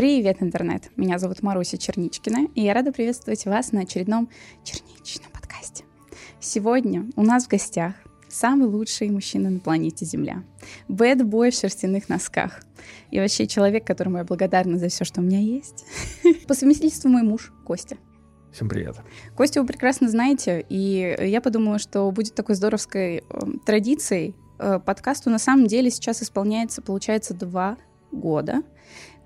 Привет, интернет! Меня зовут Маруся Черничкина, и я рада приветствовать вас на очередном черничном подкасте. Сегодня у нас в гостях самый лучший мужчина на планете Земля. Бэд-бой в шерстяных носках. И вообще человек, которому я благодарна за все, что у меня есть. По совместительству мой муж Костя. Всем привет. Костя вы прекрасно знаете, и я подумала, что будет такой здоровской э, традицией. Э, подкасту на самом деле сейчас исполняется, получается, два года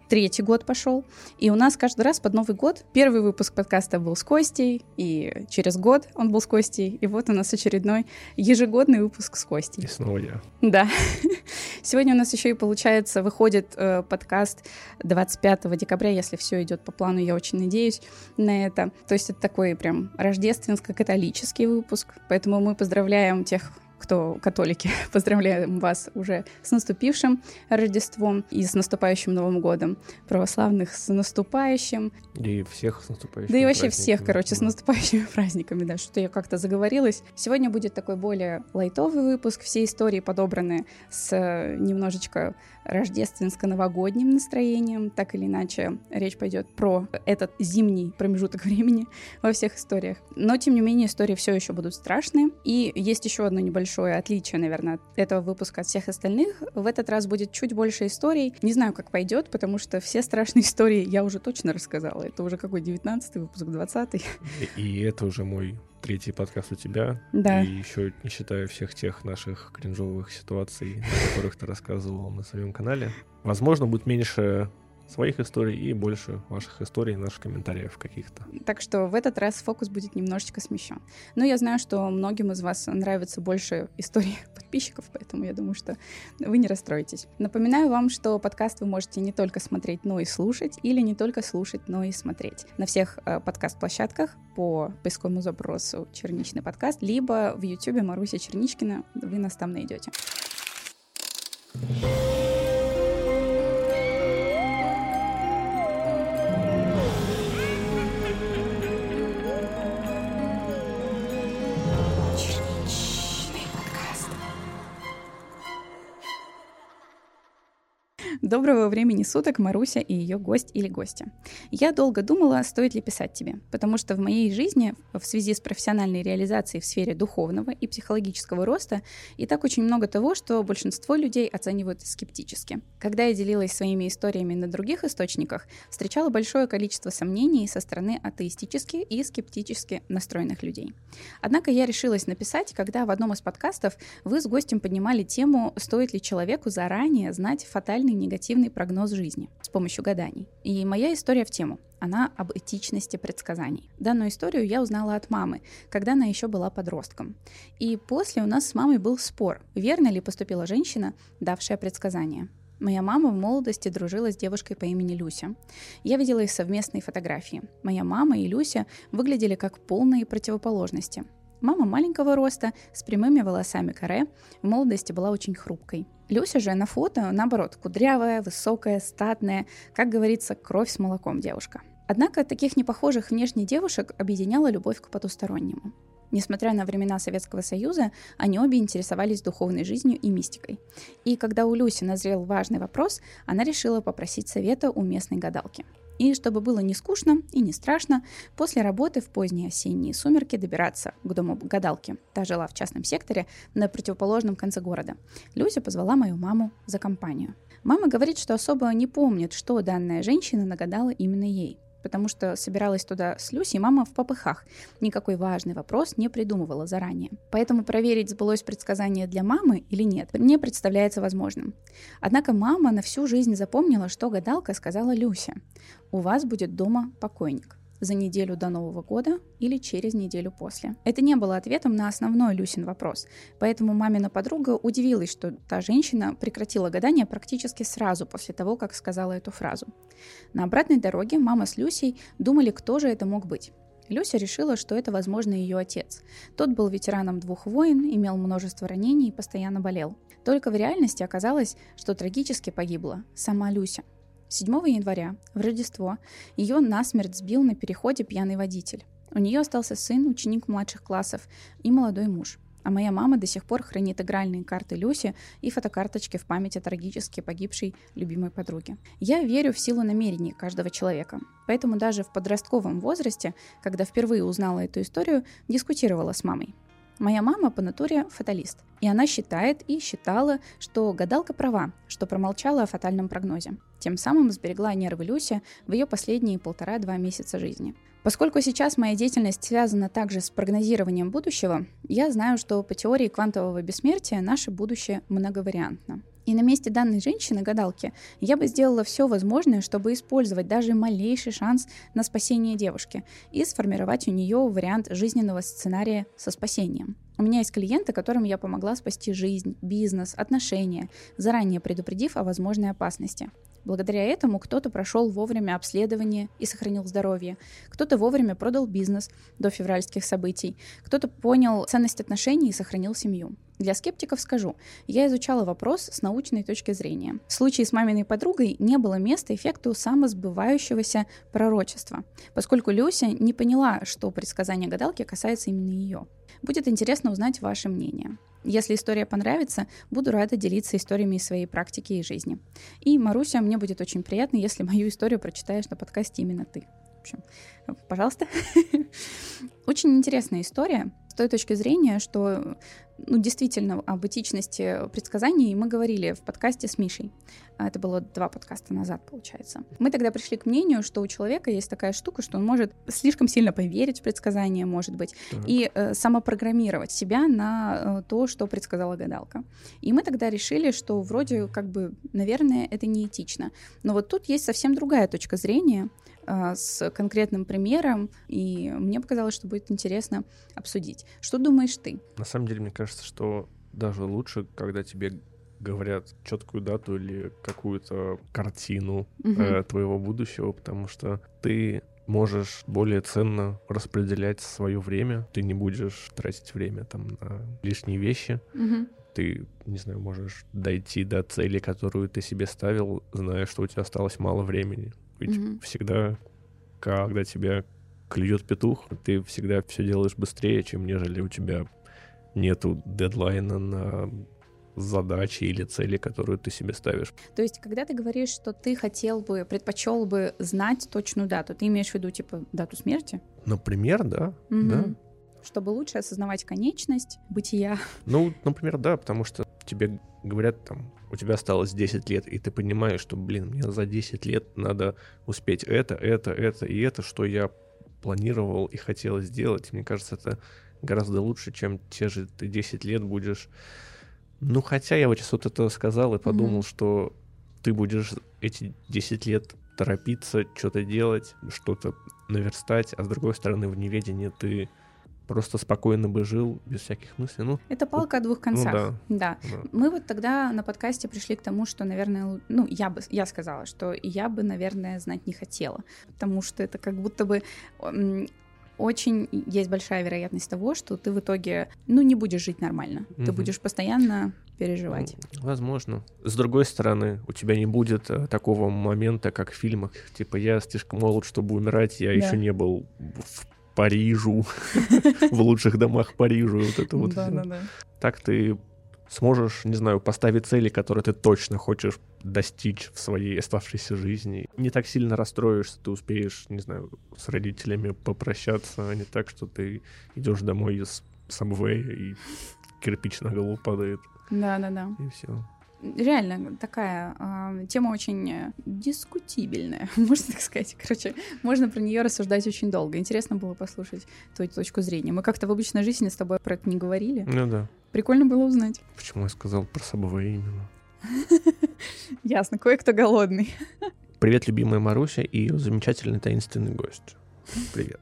третий год пошел. И у нас каждый раз под Новый год первый выпуск подкаста был с Костей, и через год он был с Костей, и вот у нас очередной ежегодный выпуск с Костей. И снова я. Да. Сегодня у нас еще и получается выходит э, подкаст 25 декабря, если все идет по плану, я очень надеюсь на это. То есть это такой прям рождественско-католический выпуск, поэтому мы поздравляем тех кто католики, поздравляем вас уже с наступившим Рождеством и с наступающим Новым годом. Православных с наступающим. И всех с наступающим. Да и вообще всех, короче, с наступающими праздниками, да, что я как-то заговорилась. Сегодня будет такой более лайтовый выпуск. Все истории подобраны с э, немножечко рождественско-новогодним настроением. Так или иначе, речь пойдет про этот зимний промежуток времени во всех историях. Но, тем не менее, истории все еще будут страшные. И есть еще одно небольшое отличие, наверное, этого выпуска от всех остальных. В этот раз будет чуть больше историй. Не знаю, как пойдет, потому что все страшные истории я уже точно рассказала. Это уже какой 19 выпуск, 20 И, и это уже мой третий подкаст у тебя. Да. И еще не считая всех тех наших кринжовых ситуаций, о которых ты рассказывал на своем канале. Возможно, будет меньше своих историй и больше ваших историй, наших комментариев каких-то. Так что в этот раз фокус будет немножечко смещен. Но я знаю, что многим из вас нравятся больше истории подписчиков, поэтому я думаю, что вы не расстроитесь. Напоминаю вам, что подкаст вы можете не только смотреть, но и слушать, или не только слушать, но и смотреть. На всех э, подкаст-площадках по поисковому запросу «Черничный подкаст», либо в YouTube Маруся Черничкина, вы нас там найдете. Доброго времени суток, Маруся и ее гость или гостья. Я долго думала, стоит ли писать тебе, потому что в моей жизни в связи с профессиональной реализацией в сфере духовного и психологического роста и так очень много того, что большинство людей оценивают скептически. Когда я делилась своими историями на других источниках, встречала большое количество сомнений со стороны атеистически и скептически настроенных людей. Однако я решилась написать, когда в одном из подкастов вы с гостем поднимали тему, стоит ли человеку заранее знать фатальный негатив негативный прогноз жизни с помощью гаданий. И моя история в тему. Она об этичности предсказаний. Данную историю я узнала от мамы, когда она еще была подростком. И после у нас с мамой был спор, верно ли поступила женщина, давшая предсказание. Моя мама в молодости дружила с девушкой по имени Люся. Я видела их совместные фотографии. Моя мама и Люся выглядели как полные противоположности. Мама маленького роста, с прямыми волосами каре, в молодости была очень хрупкой. Люся же на фото, наоборот, кудрявая, высокая, статная, как говорится, кровь с молоком девушка. Однако таких непохожих внешне девушек объединяла любовь к потустороннему. Несмотря на времена Советского Союза, они обе интересовались духовной жизнью и мистикой. И когда у Люси назрел важный вопрос, она решила попросить совета у местной гадалки – и чтобы было не скучно и не страшно, после работы в поздние осенние сумерки добираться к дому гадалки. Та жила в частном секторе на противоположном конце города. Люся позвала мою маму за компанию. Мама говорит, что особо не помнит, что данная женщина нагадала именно ей потому что собиралась туда с Люси, мама в попыхах. Никакой важный вопрос не придумывала заранее. Поэтому проверить, сбылось предсказание для мамы или нет, не представляется возможным. Однако мама на всю жизнь запомнила, что гадалка сказала Люсе. «У вас будет дома покойник» за неделю до Нового года или через неделю после. Это не было ответом на основной Люсин вопрос, поэтому мамина подруга удивилась, что та женщина прекратила гадание практически сразу после того, как сказала эту фразу. На обратной дороге мама с Люсей думали, кто же это мог быть. Люся решила, что это, возможно, ее отец. Тот был ветераном двух войн, имел множество ранений и постоянно болел. Только в реальности оказалось, что трагически погибла сама Люся. 7 января, в Рождество, ее насмерть сбил на переходе пьяный водитель. У нее остался сын, ученик младших классов и молодой муж. а моя мама до сих пор хранит игральные карты Люси и фотокарточки в память о трагически погибшей любимой подруге. Я верю в силу намерений каждого человека, поэтому даже в подростковом возрасте, когда впервые узнала эту историю, дискутировала с мамой. Моя мама по натуре фаталист, и она считает и считала, что гадалка права, что промолчала о фатальном прогнозе. Тем самым сберегла нервы Люси в ее последние полтора-два месяца жизни. Поскольку сейчас моя деятельность связана также с прогнозированием будущего, я знаю, что по теории квантового бессмертия наше будущее многовариантно. И на месте данной женщины-гадалки я бы сделала все возможное, чтобы использовать даже малейший шанс на спасение девушки и сформировать у нее вариант жизненного сценария со спасением. У меня есть клиенты, которым я помогла спасти жизнь, бизнес, отношения, заранее предупредив о возможной опасности. Благодаря этому кто-то прошел вовремя обследование и сохранил здоровье, кто-то вовремя продал бизнес до февральских событий, кто-то понял ценность отношений и сохранил семью. Для скептиков скажу, я изучала вопрос с научной точки зрения. В случае с маминой подругой не было места эффекту самосбывающегося пророчества, поскольку Люся не поняла, что предсказание гадалки касается именно ее. Будет интересно узнать ваше мнение. Если история понравится, буду рада делиться историями из своей практики и жизни. И, Маруся, мне будет очень приятно, если мою историю прочитаешь на подкасте именно ты. В общем, пожалуйста. Очень интересная история с той точки зрения, что ну, действительно об этичности предсказаний мы говорили в подкасте с Мишей. А, это было два подкаста назад, получается. Мы тогда пришли к мнению, что у человека есть такая штука, что он может слишком сильно поверить в предсказания, может быть, так. и э, самопрограммировать себя на э, то, что предсказала гадалка. И мы тогда решили, что вроде как бы, наверное, это неэтично. Но вот тут есть совсем другая точка зрения, а, с конкретным примером, и мне показалось, что будет интересно обсудить. Что думаешь ты? На самом деле, мне кажется, что даже лучше, когда тебе говорят четкую дату или какую-то картину угу. э, твоего будущего, потому что ты можешь более ценно распределять свое время, ты не будешь тратить время там на лишние вещи. Угу. Ты, не знаю, можешь дойти до цели, которую ты себе ставил, зная, что у тебя осталось мало времени. Ведь всегда, когда тебя клюет петух, ты всегда все делаешь быстрее, чем нежели у тебя нету дедлайна на задачи или цели, которую ты себе ставишь. То есть, когда ты говоришь, что ты хотел бы, предпочел бы знать точную дату, ты имеешь в виду, типа, дату смерти? Например, да, угу. да. Чтобы лучше осознавать конечность бытия. Ну, например, да, потому что тебе говорят там, у тебя осталось 10 лет, и ты понимаешь, что, блин, мне за 10 лет надо успеть это, это, это и это, что я планировал и хотел сделать. Мне кажется, это гораздо лучше, чем те же ты 10 лет будешь... Ну, хотя я вот сейчас вот это сказал и подумал, mm-hmm. что ты будешь эти 10 лет торопиться, что-то делать, что-то наверстать, а с другой стороны, в неведении ты просто спокойно бы жил без всяких мыслей. Ну, это палка о двух ну концах. Ну, да. Да. да. Мы вот тогда на подкасте пришли к тому, что, наверное, ну, я бы, я сказала, что я бы, наверное, знать не хотела, потому что это как будто бы очень есть большая вероятность того, что ты в итоге, ну, не будешь жить нормально. Угу. Ты будешь постоянно переживать. Возможно. С другой стороны, у тебя не будет э, такого момента, как в фильмах. Типа, я слишком молод, чтобы умирать, я да. еще не был в Парижу, в лучших домах Парижа, вот это вот. Да, да, да. Так ты сможешь, не знаю, поставить цели, которые ты точно хочешь достичь в своей оставшейся жизни. Не так сильно расстроишься, ты успеешь, не знаю, с родителями попрощаться, а не так, что ты идешь домой из Subway и кирпич на голову падает. Да-да-да. И все реально такая э, тема очень э, дискутибельная, можно так сказать. Короче, можно про нее рассуждать очень долго. Интересно было послушать твою точку зрения. Мы как-то в обычной жизни с тобой про это не говорили. Ну да. Прикольно было узнать. Почему я сказал про собой именно? Ясно, кое-кто голодный. Привет, любимая Маруся и ее замечательный таинственный гость. Привет.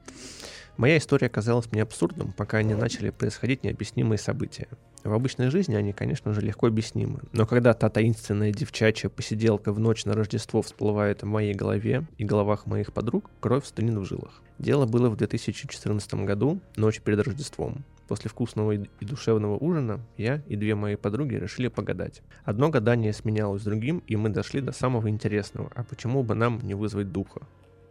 Моя история казалась мне абсурдом, пока не начали происходить необъяснимые события. В обычной жизни они, конечно же, легко объяснимы, но когда та таинственная девчачья посиделка в ночь на Рождество всплывает в моей голове и головах моих подруг, кровь стынет в жилах. Дело было в 2014 году, ночь перед Рождеством. После вкусного и душевного ужина я и две мои подруги решили погадать. Одно гадание сменялось другим, и мы дошли до самого интересного. А почему бы нам не вызвать духа?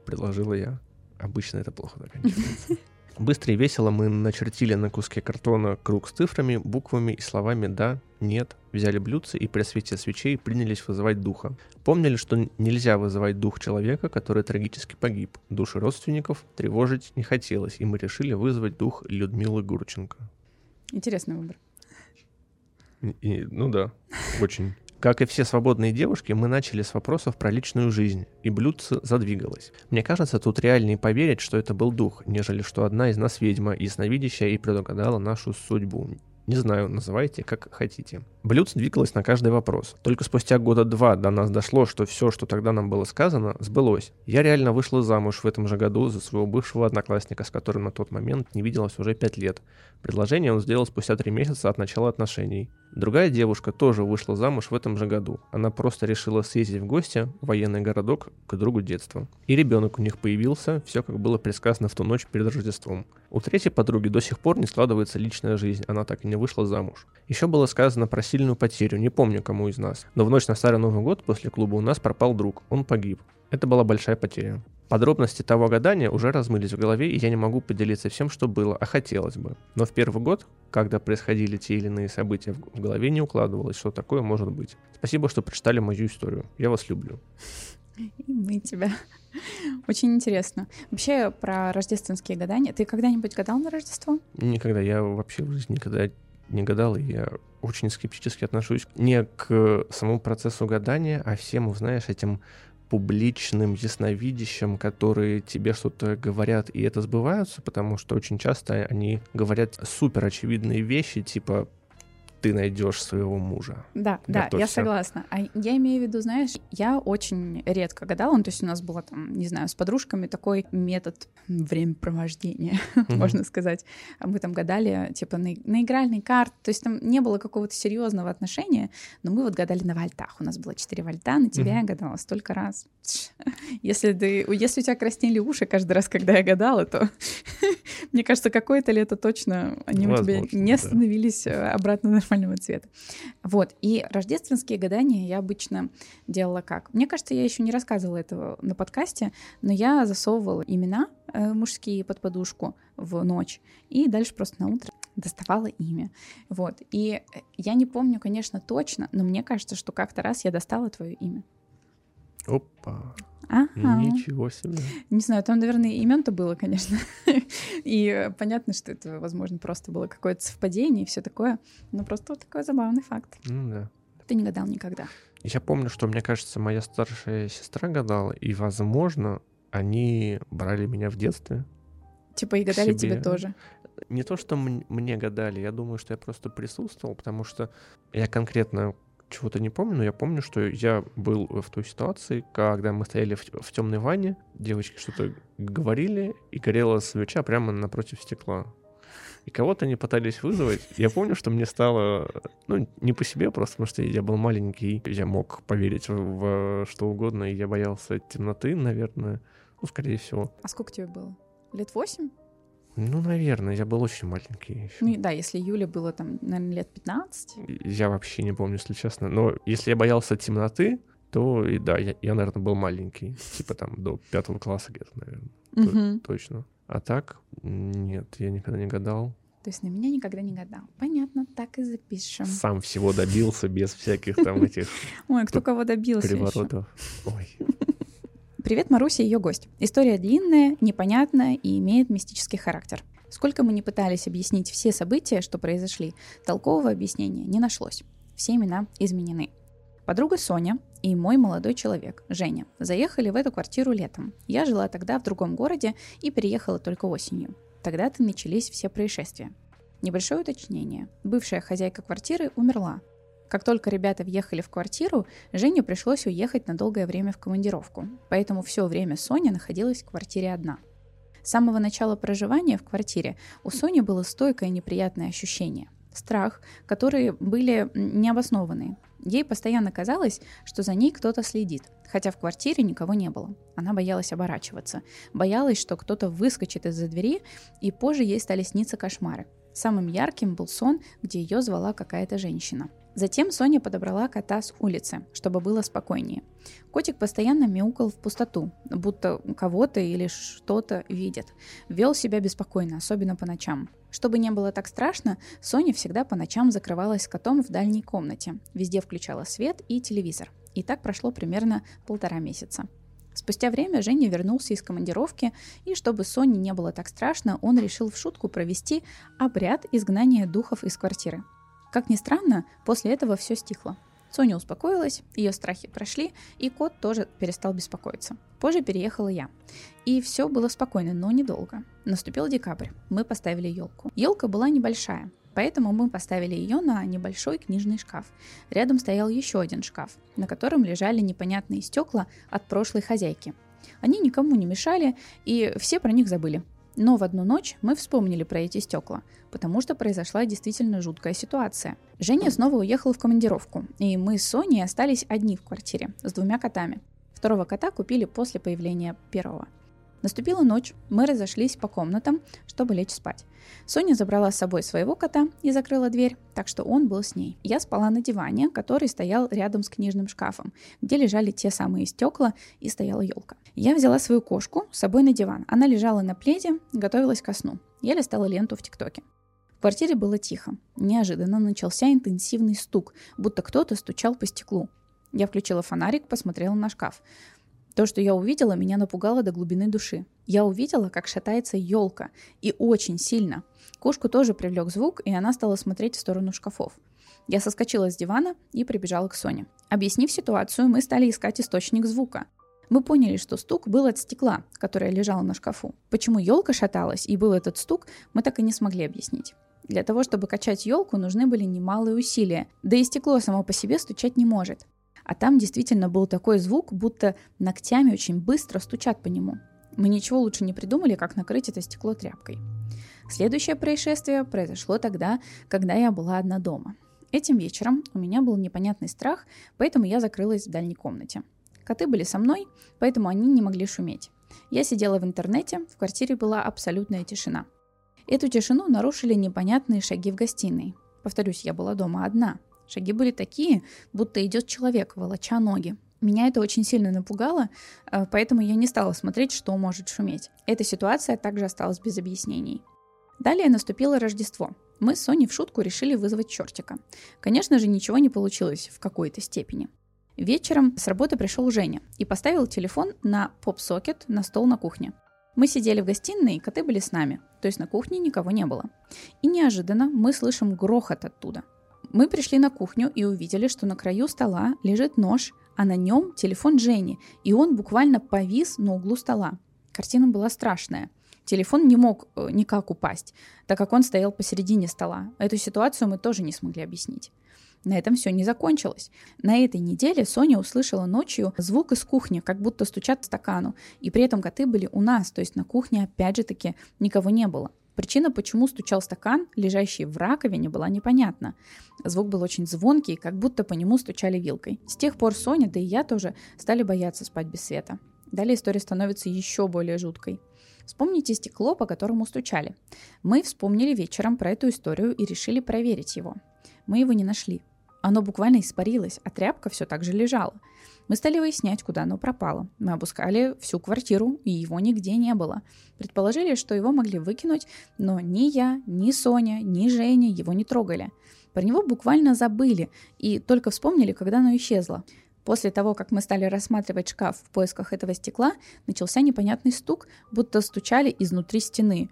Предложила я. Обычно это плохо заканчивается. Быстро и весело мы начертили на куске картона круг с цифрами, буквами и словами «да», «нет», взяли блюдце и при свете свечей принялись вызывать духа. Помнили, что нельзя вызывать дух человека, который трагически погиб. Души родственников тревожить не хотелось, и мы решили вызвать дух Людмилы Гурченко. Интересный выбор. И, ну да, очень. Как и все свободные девушки, мы начали с вопросов про личную жизнь, и блюдце задвигалось. Мне кажется, тут реальнее поверить, что это был дух, нежели что одна из нас ведьма, ясновидящая и предугадала нашу судьбу. Не знаю, называйте как хотите. Блюдце двигалось на каждый вопрос. Только спустя года два до нас дошло, что все, что тогда нам было сказано, сбылось. Я реально вышла замуж в этом же году за своего бывшего одноклассника, с которым на тот момент не виделась уже пять лет. Предложение он сделал спустя три месяца от начала отношений. Другая девушка тоже вышла замуж в этом же году. Она просто решила съездить в гости в военный городок к другу детства. И ребенок у них появился, все как было предсказано в ту ночь перед Рождеством. У третьей подруги до сих пор не складывается личная жизнь, она так и не вышла замуж. Еще было сказано про сильную потерю, не помню кому из нас. Но в ночь на Старый Новый год после клуба у нас пропал друг, он погиб. Это была большая потеря. Подробности того гадания уже размылись в голове, и я не могу поделиться всем, что было, а хотелось бы. Но в первый год, когда происходили те или иные события, в голове не укладывалось, что такое может быть. Спасибо, что прочитали мою историю. Я вас люблю. И мы тебя. Очень интересно. Вообще про рождественские гадания. Ты когда-нибудь гадал на Рождество? Никогда. Я вообще в жизни никогда не гадал, и я очень скептически отношусь не к самому процессу гадания, а всем, знаешь, этим публичным ясновидящим, которые тебе что-то говорят, и это сбываются, потому что очень часто они говорят супер очевидные вещи, типа ты найдешь своего мужа. Да, Готовься. да, я согласна. А я имею в виду, знаешь, я очень редко гадала, ну, то есть у нас было там, не знаю, с подружками такой метод времяпровождения, mm-hmm. можно сказать. Мы там гадали, типа, на, на игральный карт, то есть там не было какого-то серьезного отношения, но мы вот гадали на вольтах. У нас было 4 вольта, на тебя mm-hmm. я гадала столько раз. Если, ты, если у тебя краснели уши каждый раз, когда я гадала, то мне кажется, какое-то лето точно они Возможно, у тебя не становились э, обратно нормально нормального цвета. Вот. И рождественские гадания я обычно делала как? Мне кажется, я еще не рассказывала этого на подкасте, но я засовывала имена э, мужские под подушку в ночь, и дальше просто на утро доставала имя. Вот. И я не помню, конечно, точно, но мне кажется, что как-то раз я достала твое имя. Опа. Ага. Ничего себе. Не знаю, там, наверное, имен-то было, конечно. и понятно, что это, возможно, просто было какое-то совпадение и все такое. Но просто вот такой забавный факт. Ну да. Ты не гадал никогда. Я помню, что, мне кажется, моя старшая сестра гадала, и, возможно, они брали меня в детстве. Типа и гадали тебе тоже. Не то, что мне гадали, я думаю, что я просто присутствовал, потому что я конкретно чего-то не помню, но я помню, что я был в той ситуации, когда мы стояли в, в темной ванне, девочки что-то говорили, и горела свеча прямо напротив стекла. И кого-то они пытались вызвать. Я помню, что мне стало, ну, не по себе просто, потому что я был маленький, я мог поверить в, в что угодно, и я боялся темноты, наверное. Ну, скорее всего. А сколько тебе было? Лет восемь? Ну, наверное, я был очень маленький еще. Ну, да, если Юле было там, наверное, лет 15. Я вообще не помню, если честно. Но если я боялся темноты, то и да, я, я наверное, был маленький. Типа там до пятого класса где-то, наверное. Точно. А так, нет, я никогда не гадал. То есть на меня никогда не гадал. Понятно, так и запишем. Сам всего добился без всяких там этих... Ой, кто кого добился Приворотов. Ой. Привет, Маруся и ее гость. История длинная, непонятная и имеет мистический характер. Сколько мы не пытались объяснить все события, что произошли, толкового объяснения не нашлось. Все имена изменены. Подруга Соня и мой молодой человек, Женя, заехали в эту квартиру летом. Я жила тогда в другом городе и переехала только осенью. Тогда-то начались все происшествия. Небольшое уточнение. Бывшая хозяйка квартиры умерла, как только ребята въехали в квартиру, Жене пришлось уехать на долгое время в командировку, поэтому все время Соня находилась в квартире одна. С самого начала проживания в квартире у Сони было стойкое неприятное ощущение. Страх, которые были необоснованные. Ей постоянно казалось, что за ней кто-то следит, хотя в квартире никого не было. Она боялась оборачиваться, боялась, что кто-то выскочит из-за двери, и позже ей стали сниться кошмары. Самым ярким был сон, где ее звала какая-то женщина. Затем Соня подобрала кота с улицы, чтобы было спокойнее. Котик постоянно мяукал в пустоту, будто кого-то или что-то видит. Вел себя беспокойно, особенно по ночам. Чтобы не было так страшно, Соня всегда по ночам закрывалась с котом в дальней комнате. Везде включала свет и телевизор. И так прошло примерно полтора месяца. Спустя время Женя вернулся из командировки, и чтобы Соне не было так страшно, он решил в шутку провести обряд изгнания духов из квартиры. Как ни странно, после этого все стихло. Соня успокоилась, ее страхи прошли, и кот тоже перестал беспокоиться. Позже переехала я. И все было спокойно, но недолго. Наступил декабрь. Мы поставили елку. Елка была небольшая, поэтому мы поставили ее на небольшой книжный шкаф. Рядом стоял еще один шкаф, на котором лежали непонятные стекла от прошлой хозяйки. Они никому не мешали, и все про них забыли. Но в одну ночь мы вспомнили про эти стекла, потому что произошла действительно жуткая ситуация. Женя снова уехал в командировку, и мы с Соней остались одни в квартире с двумя котами. Второго кота купили после появления первого. Наступила ночь, мы разошлись по комнатам, чтобы лечь спать. Соня забрала с собой своего кота и закрыла дверь, так что он был с ней. Я спала на диване, который стоял рядом с книжным шкафом, где лежали те самые стекла и стояла елка. Я взяла свою кошку с собой на диван. Она лежала на пледе, готовилась ко сну. Я листала ленту в ТикТоке. В квартире было тихо. Неожиданно начался интенсивный стук, будто кто-то стучал по стеклу. Я включила фонарик, посмотрела на шкаф. То, что я увидела, меня напугало до глубины души. Я увидела, как шатается елка, и очень сильно. Кошку тоже привлек звук, и она стала смотреть в сторону шкафов. Я соскочила с дивана и прибежала к Соне. Объяснив ситуацию, мы стали искать источник звука. Мы поняли, что стук был от стекла, которое лежало на шкафу. Почему елка шаталась и был этот стук, мы так и не смогли объяснить. Для того, чтобы качать елку, нужны были немалые усилия, да и стекло само по себе стучать не может. А там действительно был такой звук, будто ногтями очень быстро стучат по нему. Мы ничего лучше не придумали, как накрыть это стекло тряпкой. Следующее происшествие произошло тогда, когда я была одна дома. Этим вечером у меня был непонятный страх, поэтому я закрылась в дальней комнате. Коты были со мной, поэтому они не могли шуметь. Я сидела в интернете, в квартире была абсолютная тишина. Эту тишину нарушили непонятные шаги в гостиной. Повторюсь, я была дома одна – Шаги были такие, будто идет человек, волоча ноги. Меня это очень сильно напугало, э, поэтому я не стала смотреть, что может шуметь. Эта ситуация также осталась без объяснений. Далее наступило Рождество. Мы с Соней в шутку решили вызвать чертика. Конечно же, ничего не получилось в какой-то степени. Вечером с работы пришел Женя и поставил телефон на поп-сокет на стол на кухне. Мы сидели в гостиной, и коты были с нами, то есть на кухне никого не было. И неожиданно мы слышим грохот оттуда. Мы пришли на кухню и увидели, что на краю стола лежит нож, а на нем телефон Жени, и он буквально повис на углу стола. Картина была страшная. Телефон не мог э, никак упасть, так как он стоял посередине стола. Эту ситуацию мы тоже не смогли объяснить. На этом все не закончилось. На этой неделе Соня услышала ночью звук из кухни, как будто стучат в стакану. И при этом коты были у нас, то есть на кухне опять же таки никого не было. Причина, почему стучал стакан, лежащий в раковине, была непонятна. Звук был очень звонкий, как будто по нему стучали вилкой. С тех пор Соня, да и я тоже, стали бояться спать без света. Далее история становится еще более жуткой. Вспомните стекло, по которому стучали. Мы вспомнили вечером про эту историю и решили проверить его. Мы его не нашли. Оно буквально испарилось, а тряпка все так же лежала. Мы стали выяснять, куда оно пропало. Мы обыскали всю квартиру, и его нигде не было. Предположили, что его могли выкинуть, но ни я, ни Соня, ни Женя его не трогали. Про него буквально забыли и только вспомнили, когда оно исчезло. После того, как мы стали рассматривать шкаф в поисках этого стекла, начался непонятный стук, будто стучали изнутри стены.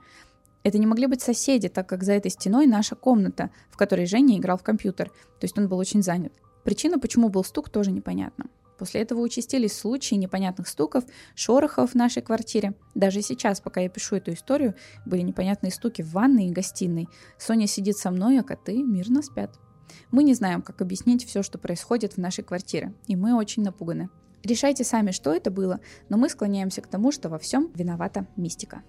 Это не могли быть соседи, так как за этой стеной наша комната, в которой Женя играл в компьютер, то есть он был очень занят. Причина, почему был стук, тоже непонятна. После этого участились случаи непонятных стуков, шорохов в нашей квартире. Даже сейчас, пока я пишу эту историю, были непонятные стуки в ванной и гостиной. Соня сидит со мной, а коты мирно спят. Мы не знаем, как объяснить все, что происходит в нашей квартире, и мы очень напуганы. Решайте сами, что это было, но мы склоняемся к тому, что во всем виновата мистика.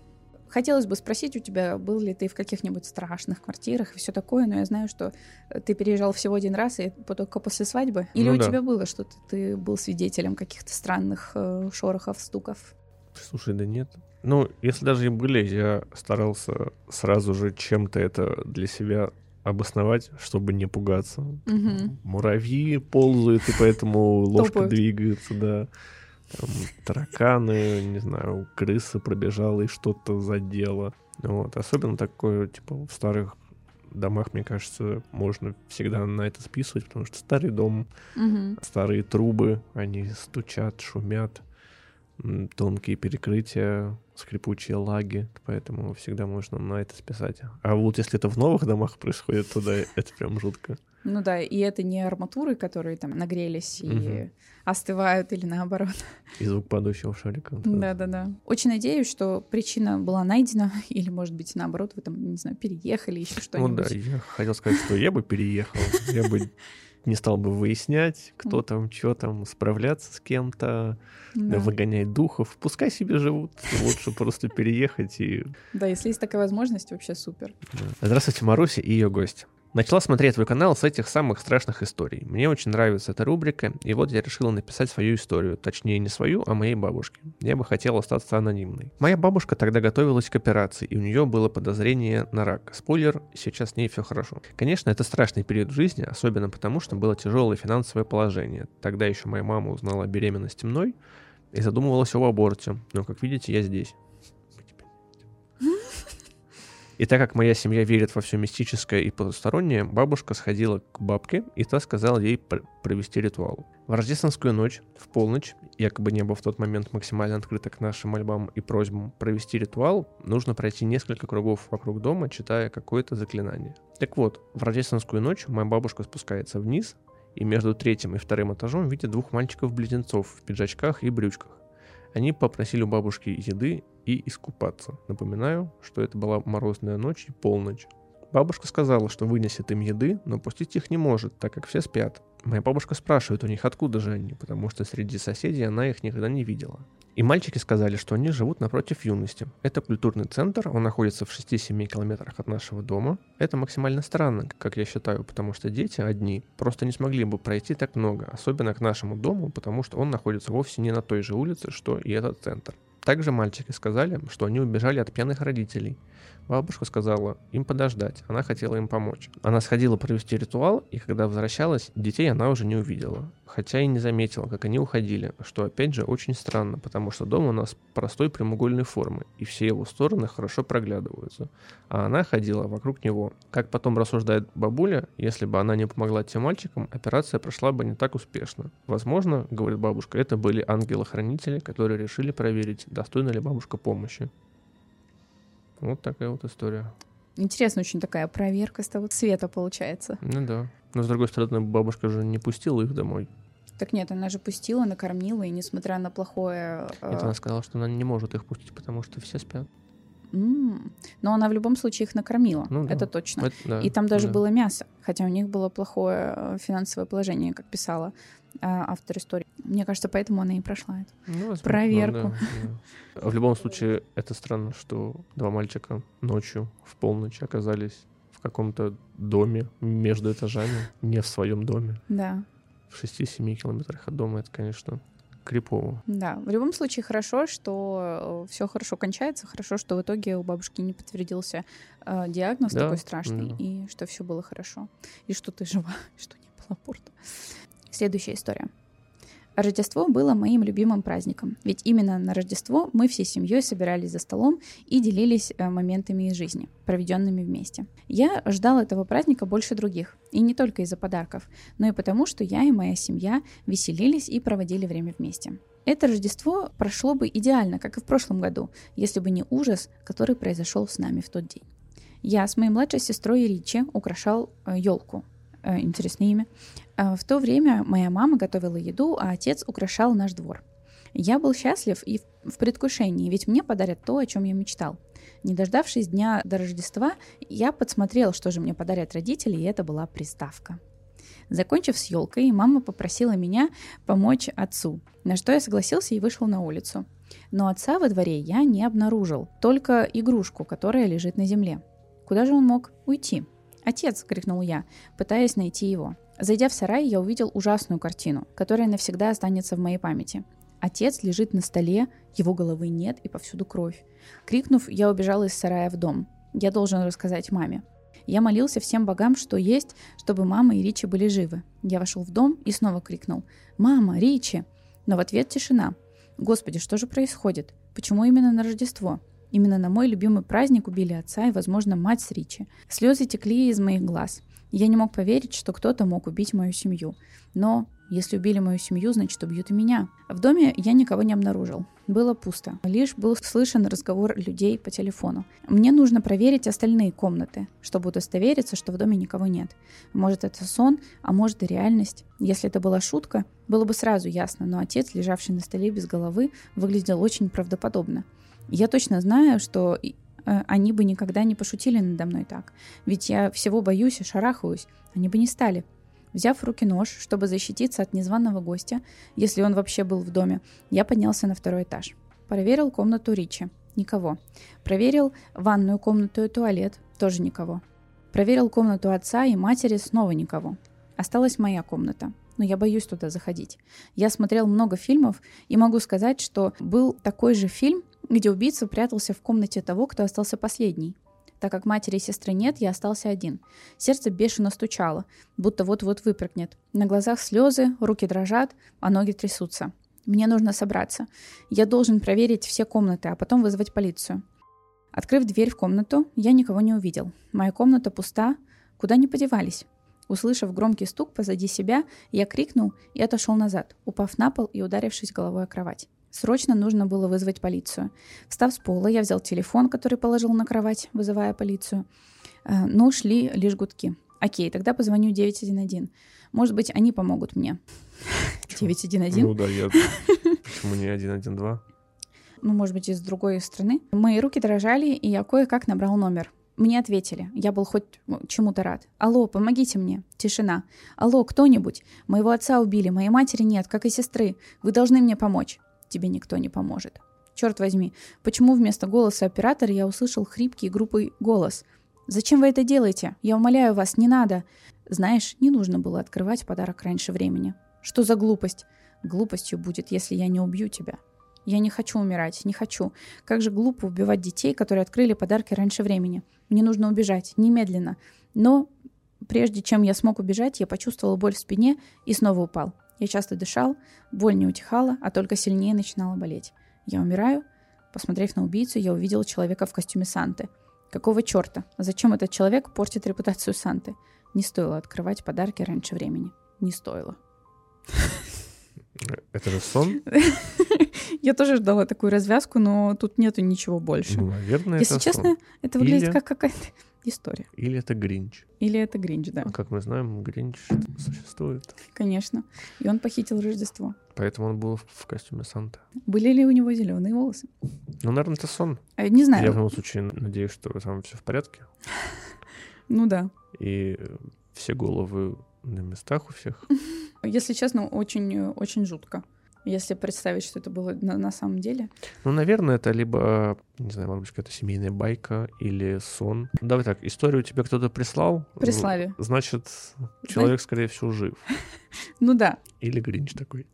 Хотелось бы спросить у тебя, был ли ты в каких-нибудь страшных квартирах и все такое, но я знаю, что э, ты переезжал всего один раз и только после свадьбы. Или ну, у да. тебя было что-то, ты был свидетелем каких-то странных э, шорохов, стуков? Слушай, да нет. Ну, если даже и были, я старался сразу же чем-то это для себя обосновать, чтобы не пугаться. Мгм. Муравьи ползают, и поэтому ложка двигается, да. Там тараканы, не знаю, крыса пробежала и что-то задела. Вот. Особенно такое, типа, в старых домах, мне кажется, можно всегда на это списывать, потому что старый дом, Мгм. старые трубы, они стучат, шумят, тонкие перекрытия, скрипучие лаги, поэтому всегда можно на это списать. А вот если это в новых домах происходит, то да, это прям жутко. Ну да, и это не арматуры, которые там нагрелись и Мгм. остывают или наоборот. И звук падающего шарика. Да-да-да. Очень надеюсь, что причина была найдена, или, может быть, наоборот, вы там, не знаю, переехали, еще Ну что-нибудь. да, я хотел сказать, что я бы переехал, я бы не стал бы выяснять, кто там, что там, справляться с кем-то, Да. выгонять духов. Пускай себе живут. Лучше просто переехать и... Да, если есть такая возможность, вообще супер. Здравствуйте, Маруся и ее гость. Начала смотреть твой канал с этих самых страшных историй. Мне очень нравится эта рубрика, и вот я решила написать свою историю. Точнее, не свою, а моей бабушки. Я бы хотела остаться анонимной. Моя бабушка тогда готовилась к операции, и у нее было подозрение на рак. Спойлер, сейчас с ней все хорошо. Конечно, это страшный период в жизни, особенно потому, что было тяжелое финансовое положение. Тогда еще моя мама узнала о беременности мной и задумывалась об аборте. Но, как видите, я здесь. И так как моя семья верит во все мистическое и потустороннее, бабушка сходила к бабке, и та сказала ей пр- провести ритуал. В рождественскую ночь, в полночь, якобы небо в тот момент максимально открыто к нашим мольбам и просьбам провести ритуал, нужно пройти несколько кругов вокруг дома, читая какое-то заклинание. Так вот, в рождественскую ночь моя бабушка спускается вниз, и между третьим и вторым этажом видит двух мальчиков-близнецов в пиджачках и брючках. Они попросили у бабушки еды и искупаться. Напоминаю, что это была морозная ночь и полночь. Бабушка сказала, что вынесет им еды, но пустить их не может, так как все спят. Моя бабушка спрашивает у них, откуда же они, потому что среди соседей она их никогда не видела. И мальчики сказали, что они живут напротив юности. Это культурный центр, он находится в 6-7 километрах от нашего дома. Это максимально странно, как я считаю, потому что дети одни просто не смогли бы пройти так много, особенно к нашему дому, потому что он находится вовсе не на той же улице, что и этот центр. Также мальчики сказали, что они убежали от пьяных родителей. Бабушка сказала им подождать, она хотела им помочь. Она сходила провести ритуал, и когда возвращалась, детей она уже не увидела. Хотя и не заметила, как они уходили, что опять же очень странно, потому что дом у нас простой прямоугольной формы, и все его стороны хорошо проглядываются. А она ходила вокруг него. Как потом рассуждает бабуля, если бы она не помогла тем мальчикам, операция прошла бы не так успешно. Возможно, говорит бабушка, это были ангелы-хранители, которые решили проверить, достойна ли бабушка помощи. Вот такая вот история. Интересно, очень такая проверка с того цвета получается. Ну да. Но с другой стороны, бабушка же не пустила их домой. Так нет, она же пустила, накормила, и несмотря на плохое... э, Это она сказала, что она не может их пустить, потому что все спят. м, Но она в любом случае их накормила, Ну да. это точно. Это- да, И там даже да. было мясо, хотя у них было плохое э, финансовое положение, как писала автор истории. Мне кажется, поэтому она и прошла это. Ну, возможно, проверку. да, да. В любом случае, это странно, что два мальчика ночью в полночь оказались в каком-то доме между этажами, не в своем доме. Да, В 6-7 километрах от дома это, конечно, крипово. да. В любом случае хорошо, что все хорошо кончается, хорошо, что в итоге у бабушки не подтвердился э, диагноз Да, такой страшный, да. и что все было хорошо, и что ты жива, что не было аборта. Следующая история. Рождество было моим любимым праздником, ведь именно на Рождество мы всей семьей собирались за столом и делились э, моментами из жизни, проведенными вместе. Я ждал этого праздника больше других, и не только из-за подарков, но и потому, что я и моя семья веселились и проводили время вместе. Это Рождество прошло бы идеально, как и в прошлом году, если бы не ужас, который произошел с нами в тот день. Я с моей младшей сестрой Ричи украшал елку. Интересное имя. А В то время моя мама готовила еду, а отец украшал наш двор. Я был счастлив и в предвкушении, ведь мне подарят то, о чем я мечтал. Не дождавшись дня до Рождества, я подсмотрел, что же мне подарят родители, и это была приставка. Закончив с елкой, мама попросила меня помочь отцу, на что я согласился и вышел на улицу. Но отца во дворе я не обнаружил, только игрушку, которая лежит на земле. Куда же он мог уйти? «Отец!» — крикнул я, пытаясь найти его. Зайдя в сарай, я увидел ужасную картину, которая навсегда останется в моей памяти. Отец лежит на столе, его головы нет и повсюду кровь. Крикнув, я убежал из сарая в дом. Я должен рассказать маме. Я молился всем богам, что есть, чтобы мама и Ричи были живы. Я вошел в дом и снова крикнул «Мама, Ричи!» Но в ответ тишина. Господи, что же происходит? Почему именно на Рождество? Именно на мой любимый праздник убили отца и, возможно, мать с Ричи. Слезы текли из моих глаз. Я не мог поверить, что кто-то мог убить мою семью. Но если убили мою семью, значит убьют и меня. В доме я никого не обнаружил. Было пусто. Лишь был слышен разговор людей по телефону. Мне нужно проверить остальные комнаты, чтобы удостовериться, что в доме никого нет. Может это сон, а может и реальность. Если это была шутка, было бы сразу ясно, но отец, лежавший на столе без головы, выглядел очень правдоподобно. Я точно знаю, что э, они бы никогда не пошутили надо мной так. Ведь я всего боюсь и шарахаюсь. Они бы не стали. Взяв в руки нож, чтобы защититься от незваного гостя, если он вообще был в доме, я поднялся на второй этаж. Проверил комнату Ричи. Никого. Проверил ванную комнату и туалет. Тоже никого. Проверил комнату отца и матери. Снова никого. Осталась моя комната. Но я боюсь туда заходить. Я смотрел много фильмов и могу сказать, что был такой же фильм, где убийца прятался в комнате того, кто остался последний. Так как матери и сестры нет, я остался один. Сердце бешено стучало, будто вот-вот выпрыгнет. На глазах слезы, руки дрожат, а ноги трясутся. Мне нужно собраться. Я должен проверить все комнаты, а потом вызвать полицию. Открыв дверь в комнату, я никого не увидел. Моя комната пуста, куда не подевались. Услышав громкий стук позади себя, я крикнул и отошел назад, упав на пол и ударившись головой о кровать. Срочно нужно было вызвать полицию. Встав с пола, я взял телефон, который положил на кровать, вызывая полицию. Э, но шли лишь гудки. Окей, тогда позвоню 911. Может быть, они помогут мне. 911? Ну да, я... Почему не 112? Ну, может быть, из другой страны. Мои руки дрожали, и я кое-как набрал номер. Мне ответили. Я был хоть чему-то рад. Алло, помогите мне. Тишина. Алло, кто-нибудь. Моего отца убили, моей матери нет, как и сестры. Вы должны мне помочь тебе никто не поможет. Черт возьми, почему вместо голоса оператора я услышал хрипкий грубый голос? «Зачем вы это делаете? Я умоляю вас, не надо!» Знаешь, не нужно было открывать подарок раньше времени. Что за глупость? Глупостью будет, если я не убью тебя. Я не хочу умирать, не хочу. Как же глупо убивать детей, которые открыли подарки раньше времени. Мне нужно убежать, немедленно. Но прежде чем я смог убежать, я почувствовал боль в спине и снова упал. Я часто дышал, боль не утихала, а только сильнее начинала болеть. Я умираю. Посмотрев на убийцу, я увидел человека в костюме Санты. Какого черта? Зачем этот человек портит репутацию Санты? Не стоило открывать подарки раньше времени. Не стоило. Это же сон? Я тоже ждала такую развязку, но тут нету ничего больше. Ну, наверное, Если честно, это выглядит как какая-то история. Или это Гринч. Или это Гринч, да, А как мы знаем, Гринч существует. конечно. И он похитил Рождество. Поэтому он был в костюме Санты. Были ли у него зеленые волосы? Ну, наверное, это сон. А, Не знаю. Я в любом случае надеюсь, что там все в порядке. Ну да. И все головы на местах у всех. Если честно, очень, э, очень жутко. Если представить, что это было на, на самом деле. Ну, наверное, это либо, не знаю, может быть, какая-то семейная байка или сон. Давай так, историю тебе кто-то прислал. Прислали. Значит, человек, скорее всего, жив. Ну да. Или Гринч такой.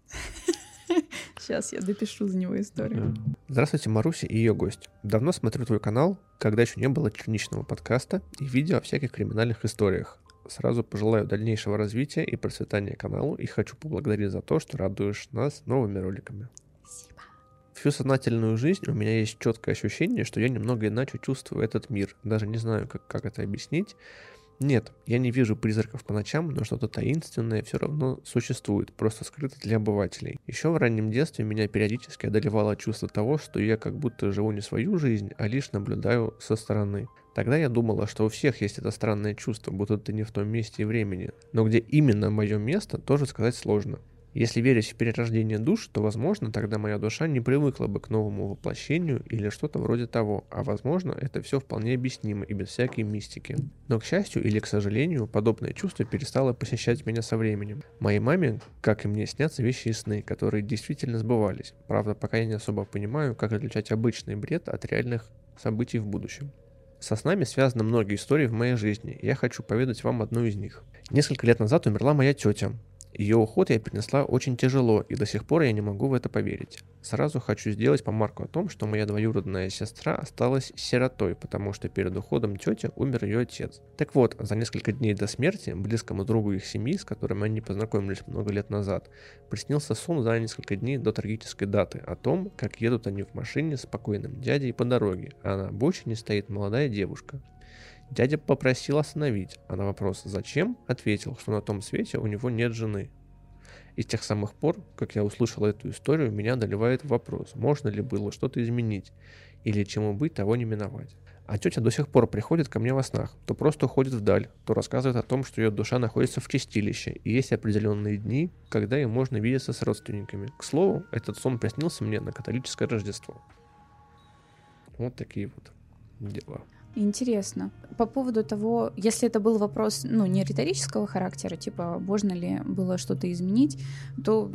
Сейчас я допишу за него историю. Здравствуйте, Маруся и ее гость. Давно смотрю твой канал, когда еще не было черничного подкаста и видео о всяких криминальных историях. Сразу пожелаю дальнейшего развития и процветания каналу и хочу поблагодарить за то, что радуешь нас новыми роликами. Спасибо. Всю сознательную жизнь у меня есть четкое ощущение, что я немного иначе чувствую этот мир. Даже не знаю, как, как это объяснить. Нет, я не вижу призраков по ночам, но что-то таинственное все равно существует, просто скрыто для обывателей. Еще в раннем детстве меня периодически одолевало чувство того, что я как будто живу не свою жизнь, а лишь наблюдаю со стороны. Тогда я думала, что у всех есть это странное чувство, будто ты не в том месте и времени. Но где именно мое место, тоже сказать сложно. Если верить в перерождение душ, то, возможно, тогда моя душа не привыкла бы к новому воплощению или что-то вроде того, а возможно, это все вполне объяснимо и без всякой мистики. Но, к счастью или к сожалению, подобное чувство перестало посещать меня со временем. Моей маме, как и мне, снятся вещи и сны, которые действительно сбывались. Правда, пока я не особо понимаю, как отличать обычный бред от реальных событий в будущем. Со снами связаны многие истории в моей жизни, и я хочу поведать вам одну из них. Несколько лет назад умерла моя тетя, Ее уход я перенесла очень тяжело, и до сих пор я не могу в это поверить. Сразу хочу сделать помарку о том, что моя двоюродная сестра осталась сиротой, потому что перед уходом тети умер ее отец. Так вот, за несколько дней до смерти, близкому другу их семьи, с которым они познакомились много лет назад, приснился сон за несколько дней до трагической даты о том, как едут они в машине с спокойным дядей по дороге, а на обочине стоит молодая девушка. Дядя попросил остановить, а на вопрос «Зачем?» ответил, что на том свете у него нет жены. И с тех самых пор, как я услышал эту историю, меня доливает вопрос, можно ли было что-то изменить, или чему быть, того не миновать. А тетя до сих пор приходит ко мне во снах, то просто уходит вдаль, то рассказывает о том, что ее душа находится в чистилище, и есть определенные дни, когда ей можно видеться с родственниками. К слову, этот сон приснился мне на католическое Рождество. Вот такие вот дела. Интересно. По поводу того, если это был вопрос, ну, не риторического характера, типа, можно ли было что-то изменить, то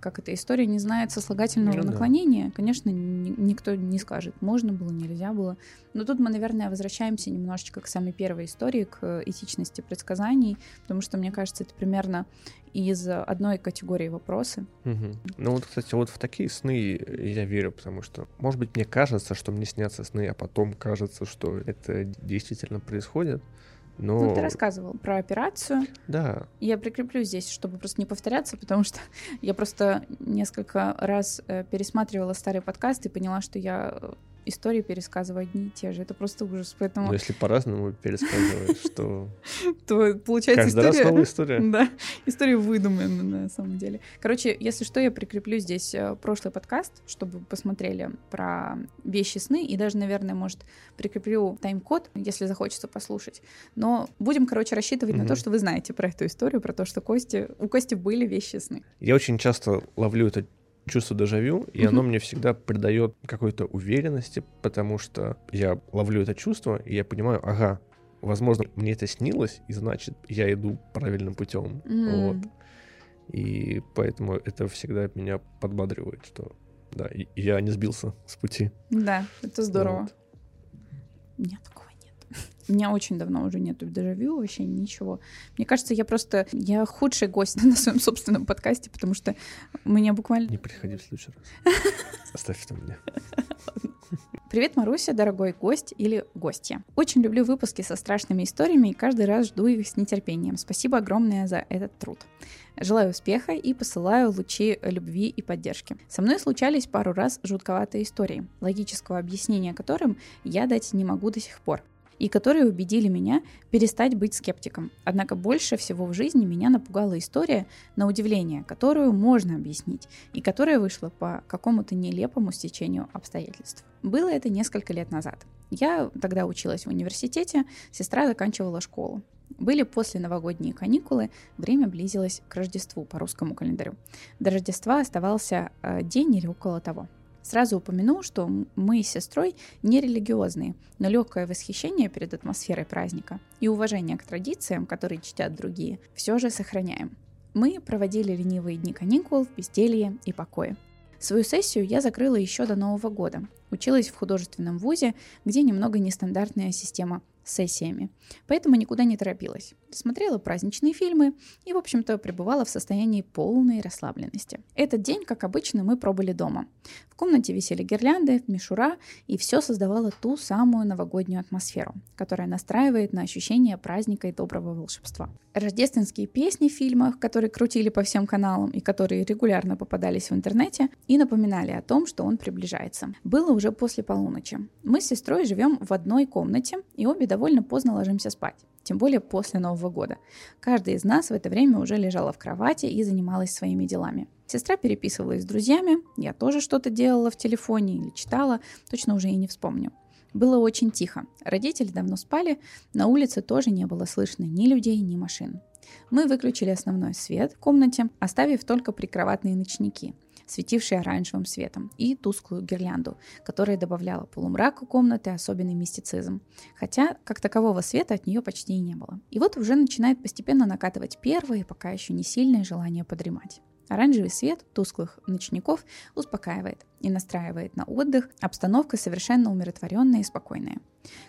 как эта история не знает сослагательного ну, наклонения, да. конечно, ни, никто не скажет, можно было, нельзя было. Но тут мы, наверное, возвращаемся немножечко к самой первой истории, к этичности предсказаний, потому что, мне кажется, это примерно из одной категории вопросы. Угу. Ну вот, кстати, вот в такие сны я верю, потому что, может быть, мне кажется, что мне снятся сны, а потом кажется, что это действительно происходит. Но... Ну, ты рассказывал про операцию. Да. Я прикреплю здесь, чтобы просто не повторяться, потому что я просто несколько раз э, пересматривала старые подкасты и поняла, что я э, истории пересказываю одни и те же. Это просто ужас. Поэтому... Но если по-разному пересказываешь, то... То получается история... Каждый раз новая история. Да, история выдуманная на самом деле. Короче, если что, я прикреплю здесь э, прошлый подкаст, чтобы посмотрели про вещи сны, и даже, наверное, может, прикреплю тайм-код, если захочется послушать. Но будем, короче, рассчитывать на то, что вы знаете про эту историю, про то, что Кости, у Кости были вещи сны. Я очень часто ловлю это чувство дежавю, и оно мне всегда придает какой-то уверенности, потому что я ловлю это чувство, и я понимаю, ага, возможно, мне это снилось, и значит, я иду правильным путем. Вот. И поэтому это всегда меня подбадривает, что да, я не сбился с пути. Да, это здорово. Вот. Нет такого у меня очень давно уже нету дежавю, вообще ничего. Мне кажется, я просто... Я худший гость на своем собственном подкасте, потому что меня буквально... Не приходи в следующий раз. Оставь это мне. Привет, Маруся, дорогой гость или гостья. Очень люблю выпуски со страшными историями и каждый раз жду их с нетерпением. Спасибо огромное за этот труд. Желаю успеха и посылаю лучи любви и поддержки. Со мной случались пару раз жутковатые истории, логического объяснения которым я дать не могу до сих пор и которые убедили меня перестать быть скептиком. Однако больше всего в жизни меня напугала история, на удивление, которую можно объяснить, и которая вышла по какому-то нелепому стечению обстоятельств. Было это несколько лет назад. Я тогда училась в университете, сестра заканчивала школу. Были после новогодние каникулы, время близилось к Рождеству по русскому календарю. До Рождества оставался э, день или около того. Сразу упомяну, что мы с сестрой не религиозные, но легкое восхищение перед атмосферой праздника и уважение к традициям, которые чтят другие, все же сохраняем. Мы проводили ленивые дни каникул в безделье и покое. Свою сессию я закрыла еще до Нового года. Училась в художественном вузе, где немного нестандартная система сессиями. Поэтому никуда не торопилась. Смотрела праздничные фильмы и, в общем-то, пребывала в состоянии полной расслабленности. Этот день, как обычно, мы пробыли дома. В комнате висели гирлянды, мишура, и все создавало ту самую новогоднюю атмосферу, которая настраивает на ощущение праздника и доброго волшебства. Рождественские песни в фильмах, которые крутили по всем каналам и которые регулярно попадались в интернете, и напоминали о том, что он приближается. Было уже после полуночи. Мы с сестрой живем в одной комнате, и обе довольно поздно ложимся спать тем более после Нового года. Каждая из нас в это время уже лежала в кровати и занималась своими делами. Сестра переписывалась с друзьями, я тоже что-то делала в телефоне или читала, точно уже и не вспомню. Было очень тихо. Родители давно спали, на улице тоже не было слышно ни людей, ни машин. Мы выключили основной свет в комнате, оставив только прикроватные ночники светивший оранжевым светом, и тусклую гирлянду, которая добавляла полумраку комнаты особенный мистицизм. Хотя, как такового света от нее почти и не было. И вот уже начинает постепенно накатывать первое, пока еще не сильное желание подремать. Оранжевый свет тусклых ночников успокаивает и настраивает на отдых, обстановка совершенно умиротворенная и спокойная.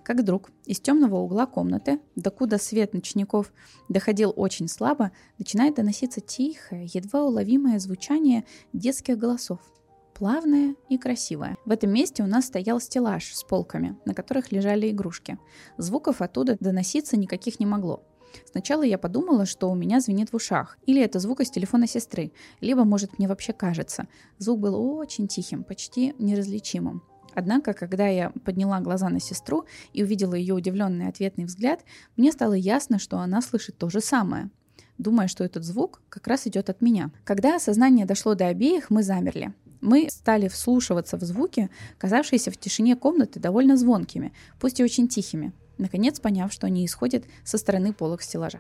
Как вдруг из темного угла комнаты, докуда свет ночников доходил очень слабо, начинает доноситься тихое, едва уловимое звучание детских голосов. Плавное и красивое. В этом месте у нас стоял стеллаж с полками, на которых лежали игрушки. Звуков оттуда доноситься никаких не могло. Сначала я подумала, что у меня звенит в ушах, или это звук из телефона сестры, либо, может, мне вообще кажется. Звук был очень тихим, почти неразличимым. Однако, когда я подняла глаза на сестру и увидела ее удивленный ответный взгляд, мне стало ясно, что она слышит то же самое думая, что этот звук как раз идет от меня. Когда осознание дошло до обеих, мы замерли. Мы стали вслушиваться в звуки, казавшиеся в тишине комнаты довольно звонкими, пусть и очень тихими наконец поняв, что они исходят со стороны полок стеллажа.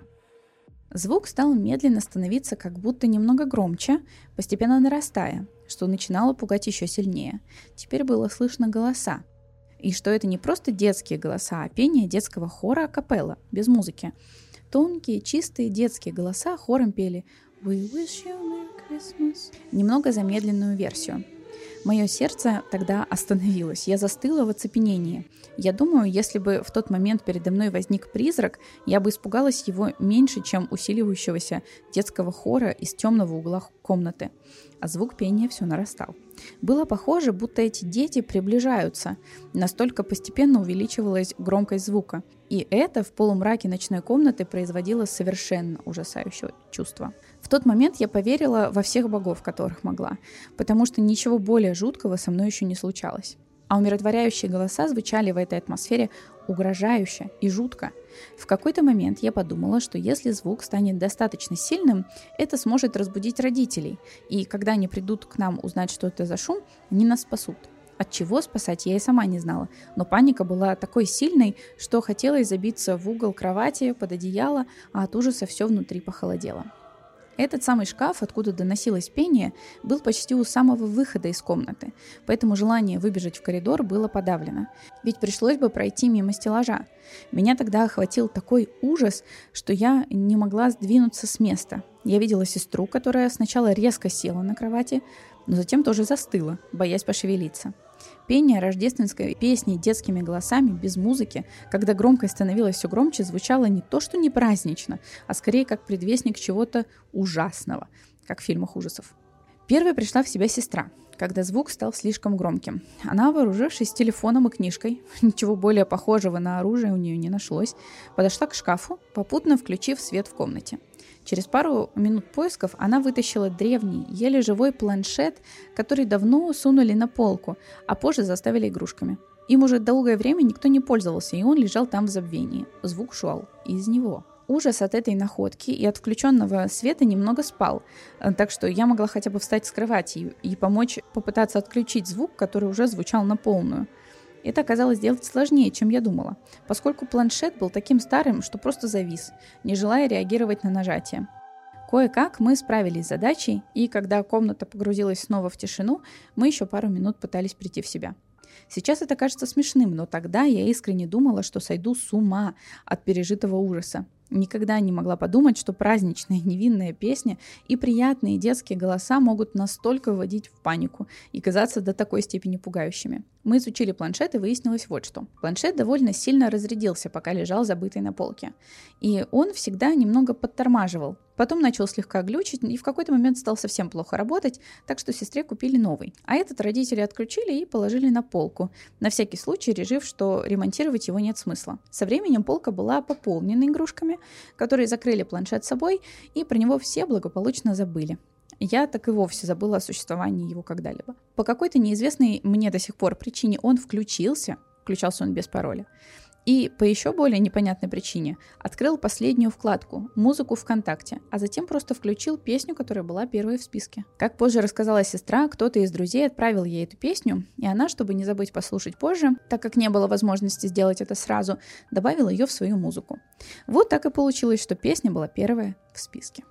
Звук стал медленно становиться как будто немного громче, постепенно нарастая, что начинало пугать еще сильнее. Теперь было слышно голоса. И что это не просто детские голоса, а пение детского хора капелла, без музыки. Тонкие, чистые детские голоса хором пели «We wish you Merry Christmas». Немного замедленную версию – Мое сердце тогда остановилось, я застыла в оцепенении. Я думаю, если бы в тот момент передо мной возник призрак, я бы испугалась его меньше, чем усиливающегося детского хора из темного угла комнаты. А звук пения все нарастал. Было похоже, будто эти дети приближаются. Настолько постепенно увеличивалась громкость звука. И это в полумраке ночной комнаты производило совершенно ужасающее чувство. В тот момент я поверила во всех богов, которых могла, потому что ничего более жуткого со мной еще не случалось. А умиротворяющие голоса звучали в этой атмосфере угрожающе и жутко. В какой-то момент я подумала, что если звук станет достаточно сильным, это сможет разбудить родителей, и когда они придут к нам узнать, что это за шум, они нас спасут. От чего спасать я и сама не знала, но паника была такой сильной, что хотелось забиться в угол кровати под одеяло, а от ужаса все внутри похолодело. Этот самый шкаф, откуда доносилось пение, был почти у самого выхода из комнаты, поэтому желание выбежать в коридор было подавлено, ведь пришлось бы пройти мимо стеллажа. Меня тогда охватил такой ужас, что я не могла сдвинуться с места. Я видела сестру, которая сначала резко села на кровати, но затем тоже застыла, боясь пошевелиться. Пение рождественской песни детскими голосами, без музыки, когда громкость становилась все громче, звучало не то что не празднично, а скорее как предвестник чего-то ужасного, как в фильмах ужасов. Первой пришла в себя сестра, когда звук стал слишком громким. Она, вооружившись телефоном и книжкой, ничего более похожего на оружие у нее не нашлось, подошла к шкафу, попутно включив свет в комнате – Через пару минут поисков она вытащила древний, еле живой планшет, который давно сунули на полку, а позже заставили игрушками. Им уже долгое время никто не пользовался, и он лежал там в забвении. Звук шел из него. Ужас от этой находки и от включенного света немного спал, э, так что я могла хотя бы встать с кровати и помочь попытаться отключить звук, который уже звучал на полную. Это оказалось сделать сложнее, чем я думала, поскольку планшет был таким старым, что просто завис, не желая реагировать на нажатие. Кое-как мы справились с задачей, и когда комната погрузилась снова в тишину, мы еще пару минут пытались прийти в себя. Сейчас это кажется смешным, но тогда я искренне думала, что сойду с ума от пережитого ужаса. Никогда не могла подумать, что праздничная невинная песня и приятные детские голоса могут настолько вводить в панику и казаться до такой степени пугающими. Мы изучили планшет и выяснилось вот что. Планшет довольно сильно разрядился, пока лежал забытый на полке. И он всегда немного подтормаживал, Потом начал слегка глючить и в какой-то момент стал совсем плохо работать, так что сестре купили новый. А этот родители отключили и положили на полку, на всякий случай решив, что ремонтировать его нет смысла. Со временем полка была пополнена игрушками, которые закрыли планшет собой, и про него все благополучно забыли. Я так и вовсе забыла о существовании его когда-либо. По какой-то неизвестной мне до сих пор причине он включился, включался он без пароля, и по еще более непонятной причине открыл последнюю вкладку «Музыку ВКонтакте», а затем просто включил песню, которая была первой в списке. Как позже рассказала сестра, кто-то из друзей отправил ей эту песню, и она, чтобы не забыть послушать позже, так как не было возможности сделать это сразу, добавила ее в свою музыку. Вот так и получилось, что песня была первая в списке.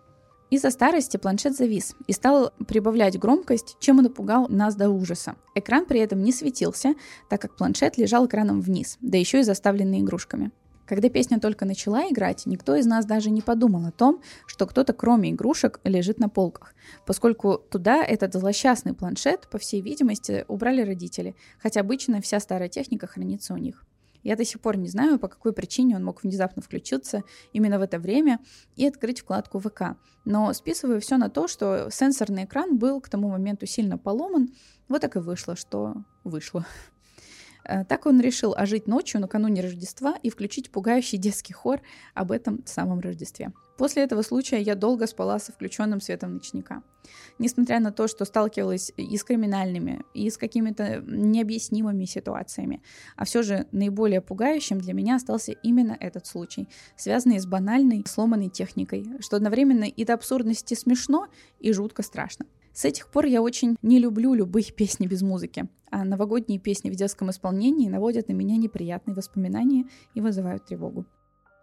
Из-за старости планшет завис и стал прибавлять громкость, чем и напугал нас до ужаса. Экран при этом не светился, так как планшет лежал экраном вниз, да еще и заставленный игрушками. Когда песня только начала играть, никто из нас даже не подумал о том, что кто-то кроме игрушек лежит на полках, поскольку туда этот злосчастный планшет, по всей видимости, убрали родители, хотя обычно вся старая техника хранится у них. Я до сих пор не знаю, по какой причине он мог внезапно включиться именно в это время и открыть вкладку ВК. Но списываю все на то, что сенсорный экран был к тому моменту сильно поломан. Вот так и вышло, что вышло. Э, так он решил ожить ночью накануне Рождества и включить пугающий детский хор об этом самом Рождестве. После этого случая я долго спала со включенным светом ночника. Несмотря на то, что сталкивалась и с криминальными, и с какими-то необъяснимыми ситуациями, а все же наиболее пугающим для меня остался именно этот случай, связанный с банальной сломанной техникой, что одновременно и до абсурдности смешно, и жутко страшно. С этих пор я очень не люблю любые песни без музыки, а новогодние песни в детском исполнении наводят на меня неприятные воспоминания и вызывают тревогу.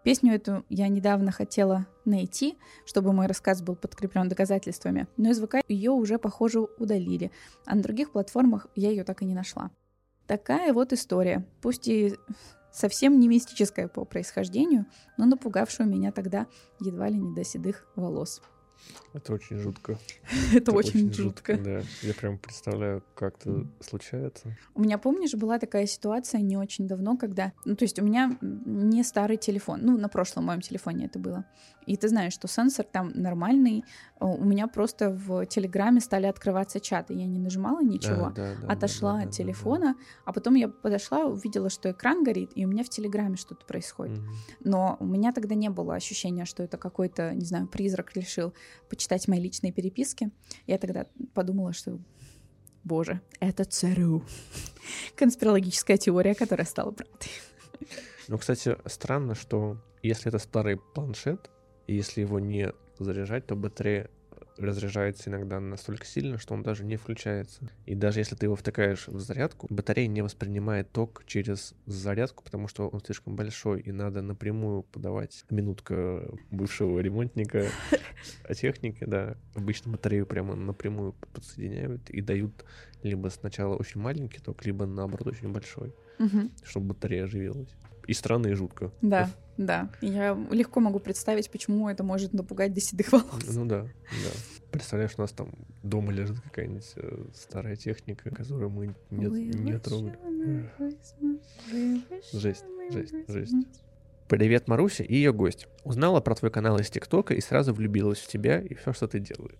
Песню эту я недавно хотела найти, чтобы мой рассказ был подкреплен доказательствами, но из ВК ее уже, похоже, удалили, а на других платформах я ее так и не нашла. Такая вот история, пусть и совсем не мистическая по происхождению, но напугавшая меня тогда едва ли не до седых волос. Это очень жутко. Это очень жутко. Да, я прям представляю, как это случается. У меня, помнишь, была такая ситуация не очень давно, когда... Ну, то есть у меня не старый телефон. Ну, на прошлом моем телефоне это было. И ты знаешь, что сенсор там нормальный. У меня просто в Телеграме стали открываться чаты. Я не нажимала ничего, да, да, отошла да, от телефона, а потом я подошла, увидела, что экран горит, и у меня в Телеграме что-то происходит. Но у меня тогда не было ощущения, что это какой-то, не знаю, призрак решил почитать мои личные переписки. Я тогда подумала, что, боже, это ЦРУ. Конспирологическая теория, которая стала правдой. Ну, кстати, странно, что если это старый планшет, и если его не заряжать, то батарея разряжается иногда настолько сильно, что он даже не включается. И даже если ты его втыкаешь в зарядку, батарея не воспринимает ток через зарядку, потому что он слишком большой, и надо напрямую подавать. Минутка бывшего ремонтника о технике, да. Обычно батарею прямо напрямую подсоединяют и дают либо сначала очень маленький ток, либо наоборот очень большой, чтобы батарея оживилась. И странно, и жутко. Да, да. Я легко могу представить, почему это может напугать до седых волос. Ну да, да. Представляешь, у нас там дома лежит какая-нибудь э, старая техника, которую мы не, не трогали. Жесть, жесть, жесть. Привет, Маруся и ее гость. Узнала про твой канал из ТикТока и сразу влюбилась в тебя и все, что ты делаешь.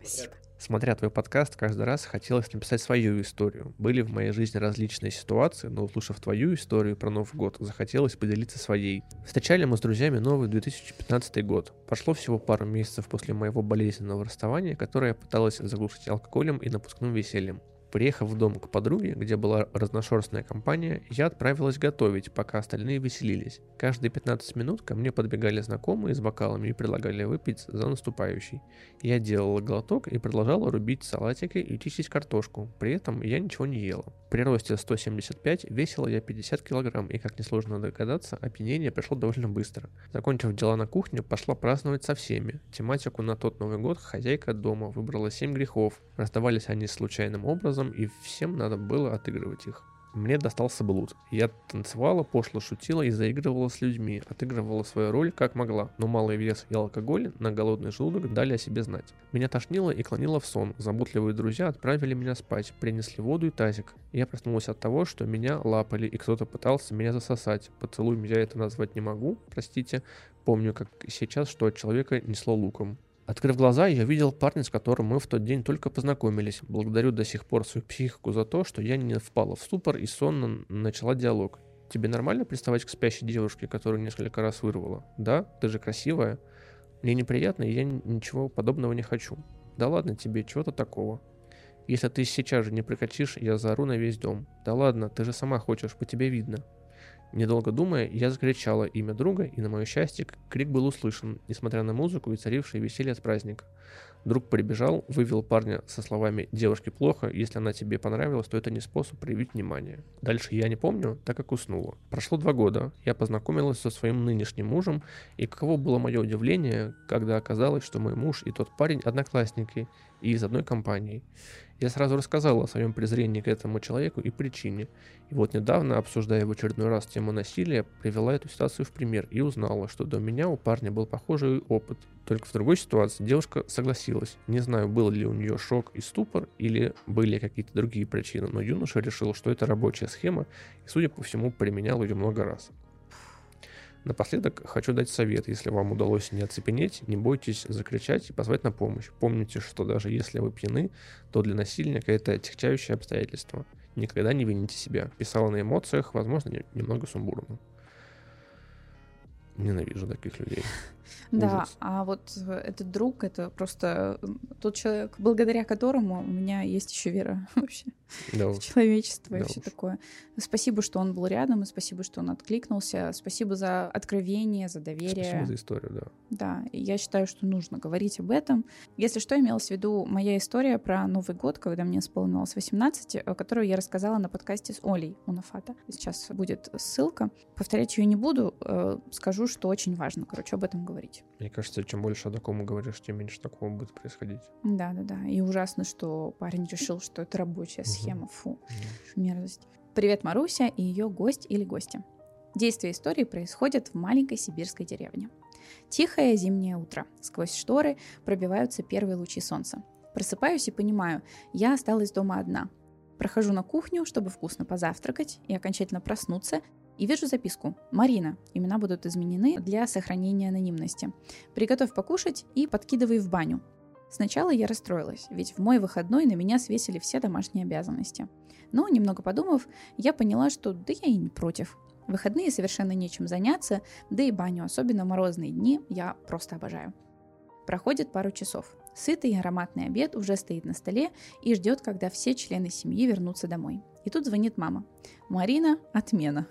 Спасибо. Смотря твой подкаст, каждый раз хотелось написать свою историю. Были в моей жизни различные ситуации, но услышав твою историю про Новый год, захотелось поделиться своей. Встречали мы с друзьями новый 2015 год. Прошло всего пару месяцев после моего болезненного расставания, которое я пыталась заглушить алкоголем и напускным весельем. Приехав в дом к подруге, где была разношерстная компания, я отправилась готовить, пока остальные веселились. Каждые 15 минут ко мне подбегали знакомые с бокалами и предлагали выпить за наступающий. Я делала глоток и продолжала рубить салатики и чистить картошку, при этом я ничего не ела. При росте 175 весила я 50 килограмм, и, как несложно догадаться, опьянение пришло довольно быстро. Закончив дела на кухне, пошла праздновать со всеми. Тематику на тот Новый год хозяйка дома выбрала 7 грехов. Раздавались они случайным образом, и всем надо было отыгрывать их. Мне достался блуд. Я танцевала, пошло шутила и заигрывала с людьми, отыгрывала свою роль как могла, но малый вес и алкоголь на голодный желудок дали о себе знать. Меня тошнило и клонило в сон. Заботливые друзья отправили меня спать, принесли воду и тазик. Я проснулась от того, что меня лапали и кто-то пытался меня засосать. Поцелуем я это назвать не могу, простите. Помню, как сейчас, что от человека несло луком. Открыв глаза, я видел парня, с которым мы в тот день только познакомились. Благодарю до сих пор свою психику за то, что я не впала в ступор и сонно начала диалог. Тебе нормально приставать к спящей девушке, которую несколько раз вырвала? Да? Ты же красивая. Мне неприятно, и я ничего подобного не хочу. Да ладно тебе, чего-то такого. Если ты сейчас же не прекратишь, я заору на весь дом. Да ладно, ты же сама хочешь, по тебе видно. Недолго думая, я закричала имя друга, и на мое счастье, крик был услышан, несмотря на музыку и царившее веселье от праздника. Друг прибежал, вывел парня со словами «девушке плохо, если она тебе понравилась, то это не способ проявить внимание». Дальше я не помню, так как уснула. Прошло два года, я познакомилась со своим нынешним мужем, и каково было мое удивление, когда оказалось, что мой муж и тот парень одноклассники, и из одной компании. Я сразу рассказал о своем презрении к этому человеку и причине. И вот недавно, обсуждая в очередной раз тему насилия, привела эту ситуацию в пример и узнала, что до меня у парня был похожий опыт. Только в другой ситуации девушка согласилась. Не знаю, был ли у нее шок и ступор, или были какие-то другие причины, но юноша решил, что это рабочая схема, и, судя по всему, применял ее много раз. Напоследок хочу дать совет. Если вам удалось не оцепенеть, не бойтесь закричать и позвать на помощь. Помните, что даже если вы пьяны, то для насильника это отягчающее обстоятельство. Никогда не вините себя. Писала на эмоциях, возможно, немного сумбурно. Ненавижу таких людей. Да, Ужас. а вот э, этот друг, это просто тот человек, благодаря которому у меня есть еще вера вообще да в человечество да и все такое. Спасибо, что он был рядом, и спасибо, что он откликнулся. Спасибо за откровение, за доверие. Спасибо за историю, да. Да, и я считаю, что нужно говорить об этом. Если что, имелось в виду моя история про Новый год, когда мне исполнилось 18, которую я рассказала на подкасте с Олей Унафата. Сейчас будет ссылка. Повторять ее не буду, э, скажу, что очень важно, короче, об этом говорить. Мне кажется, чем больше о таком говоришь, тем меньше такого будет происходить. Да, да, да. И ужасно, что парень решил, что это рабочая схема. Фу, мерзость. Привет, Маруся и ее гость или гости. Действие истории происходит в маленькой сибирской деревне. Тихое зимнее утро. Сквозь шторы пробиваются первые лучи солнца. Просыпаюсь и понимаю, я осталась дома одна. Прохожу на кухню, чтобы вкусно позавтракать и окончательно проснуться, и вижу записку. Марина. Имена будут изменены для сохранения анонимности. Приготовь покушать и подкидывай в баню. Сначала я расстроилась, ведь в мой выходной на меня свесили все домашние обязанности. Но, немного подумав, я поняла, что да я и не против. В выходные совершенно нечем заняться, да и баню, особенно морозные дни, я просто обожаю. Проходит пару часов. Сытый и ароматный обед уже стоит на столе и ждет, когда все члены семьи вернутся домой. И тут звонит мама. «Марина, отмена.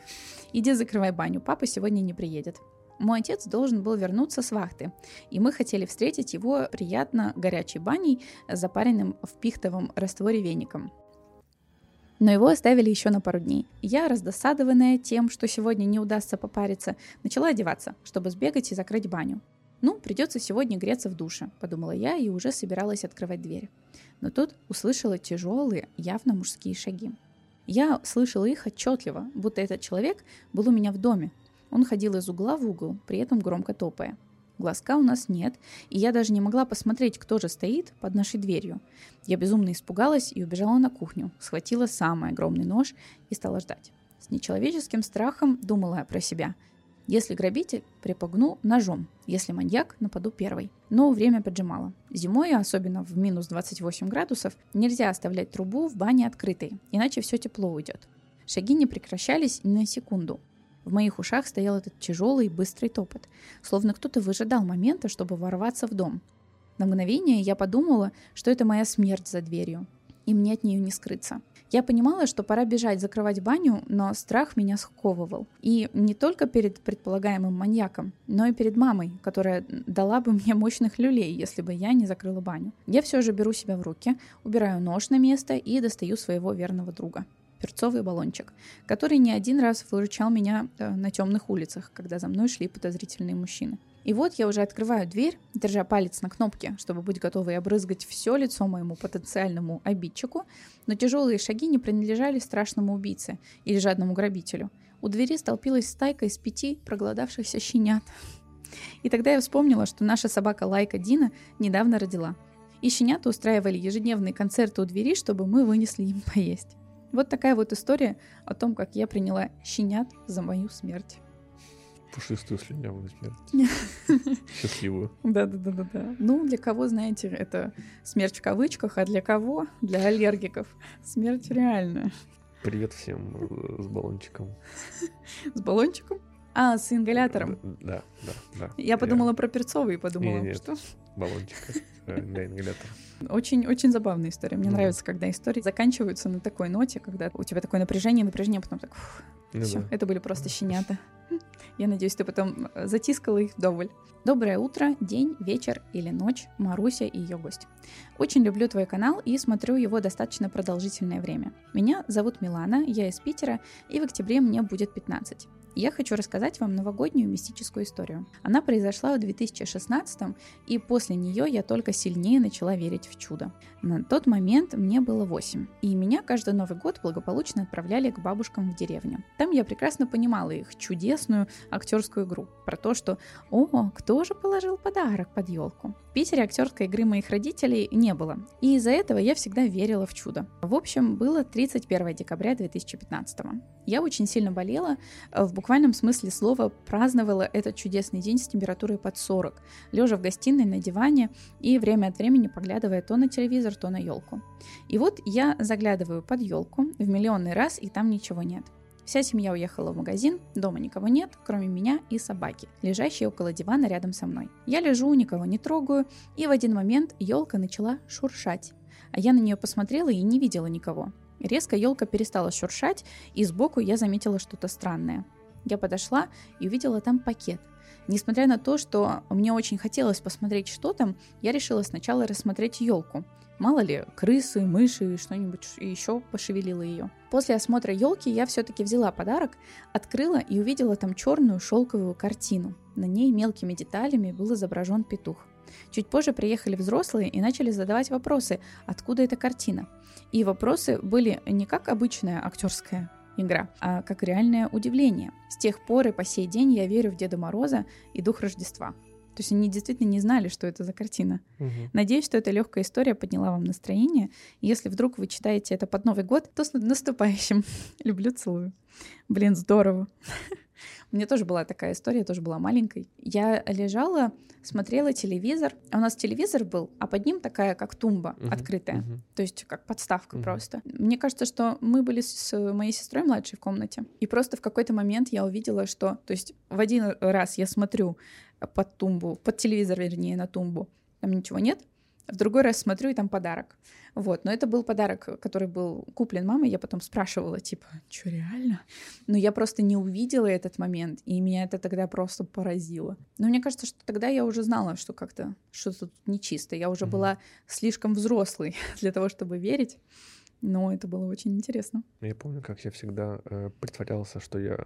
Иди закрывай баню, папа сегодня не приедет». Мой отец должен был вернуться с вахты, и мы хотели встретить его приятно горячей баней, запаренным в пихтовом растворе веником. Но его оставили еще на пару дней. Я, раздосадованная тем, что сегодня не удастся попариться, начала одеваться, чтобы сбегать и закрыть баню. Ну, придется сегодня греться в душе, подумала я и уже собиралась открывать дверь. Но тут услышала тяжелые, явно мужские шаги. Я слышала их отчетливо, будто этот человек был у меня в доме. Он ходил из угла в угол, при этом громко топая. Глазка у нас нет, и я даже не могла посмотреть, кто же стоит под нашей дверью. Я безумно испугалась и убежала на кухню, схватила самый огромный нож и стала ждать. С нечеловеческим страхом думала я про себя – если грабитель, припугну ножом. Если маньяк, нападу первой. Но время поджимало. Зимой, особенно в минус 28 градусов, нельзя оставлять трубу в бане открытой, иначе все тепло уйдет. Шаги не прекращались ни на секунду. В моих ушах стоял этот тяжелый быстрый топот, словно кто-то выжидал момента, чтобы ворваться в дом. На мгновение я подумала, что это моя смерть за дверью, и мне от нее не скрыться – я понимала, что пора бежать закрывать баню, но страх меня сковывал. И не только перед предполагаемым маньяком, но и перед мамой, которая дала бы мне мощных люлей, если бы я не закрыла баню. Я все же беру себя в руки, убираю нож на место и достаю своего верного друга перцовый баллончик, который не один раз выручал меня э, на темных улицах, когда за мной шли подозрительные мужчины. И вот я уже открываю дверь, держа палец на кнопке, чтобы быть готовой обрызгать все лицо моему потенциальному обидчику, но тяжелые шаги не принадлежали страшному убийце или жадному грабителю. У двери столпилась стайка из пяти проголодавшихся щенят. И тогда я вспомнила, что наша собака Лайка Дина недавно родила. И щенята устраивали ежедневные концерты у двери, чтобы мы вынесли им поесть. Вот такая вот история о том, как я приняла щенят за мою смерть. Пушистую слюнявую смерть. Счастливую. Да-да-да-да. Ну, для кого, знаете, это смерть в кавычках, а для кого? Для аллергиков. Смерть реальная. Привет всем э, с баллончиком. С баллончиком? А, с ингалятором. Да, да, да. Я подумала про перцовый и подумала, что... Баллончика э, для ингалятора. Очень-очень забавная история. Мне нравится, когда истории заканчиваются на такой ноте, когда у тебя такое напряжение, напряжение, а потом так, ну все, это были просто щенята. Я надеюсь, ты потом э, затискала их вдоволь. Доброе утро, день, вечер или ночь, Маруся и ее гость. Очень люблю твой канал и смотрю его достаточно продолжительное время. Меня зовут Милана, я из Питера, и в октябре мне будет 15. Я хочу рассказать вам новогоднюю мистическую историю. Она произошла в 2016 и после нее я только сильнее начала верить в чудо. На тот момент мне было 8, и меня каждый Новый год благополучно отправляли к бабушкам в деревню. Там я прекрасно понимала их чудесную актерскую игру про то, что «О, кто же положил подарок под елку?» Питере актерской игры моих родителей не было, и из-за этого я всегда верила в чудо. В общем, было 31 декабря 2015. Я очень сильно болела, в буквальном смысле слова праздновала этот чудесный день с температурой под 40, лежа в гостиной на диване и время от времени поглядывая то на телевизор, то на елку. И вот я заглядываю под елку в миллионный раз, и там ничего нет. Вся семья уехала в магазин, дома никого нет, кроме меня и собаки, лежащей около дивана рядом со мной. Я лежу, никого не трогаю, и в один момент елка начала шуршать. А я на нее посмотрела и не видела никого. Резко елка перестала шуршать, и сбоку я заметила что-то странное. Я подошла и увидела там пакет. Несмотря на то, что мне очень хотелось посмотреть, что там, я решила сначала рассмотреть елку. Мало ли, крысы, мыши, что-нибудь еще пошевелило ее. После осмотра елки я все-таки взяла подарок, открыла и увидела там черную шелковую картину. На ней мелкими деталями был изображен петух. Чуть позже приехали взрослые и начали задавать вопросы, откуда эта картина. И вопросы были не как обычная актерская игра, а как реальное удивление. С тех пор и по сей день я верю в Деда Мороза и Дух Рождества. То есть они действительно не знали, что это за картина. Угу. Надеюсь, что эта легкая история подняла вам настроение. Если вдруг вы читаете это под Новый год, то с наступающим. Люблю, целую. Блин, здорово. У меня тоже была такая история, я тоже была маленькой. Я лежала, смотрела телевизор. У нас телевизор был, а под ним такая, как тумба uh-huh, открытая. Uh-huh. То есть как подставка uh-huh. просто. Мне кажется, что мы были с моей сестрой младшей в комнате. И просто в какой-то момент я увидела, что... То есть в один раз я смотрю под тумбу, под телевизор, вернее, на тумбу. Там ничего нет. В другой раз смотрю, и там подарок. Вот, но это был подарок, который был куплен мамой. Я потом спрашивала, типа, что реально? Но я просто не увидела этот момент, и меня это тогда просто поразило. Но мне кажется, что тогда я уже знала, что как-то что-то тут нечисто. Я уже mm-hmm. была слишком взрослой для того, чтобы верить. Но это было очень интересно. Я помню, как я всегда э, притворялся, что я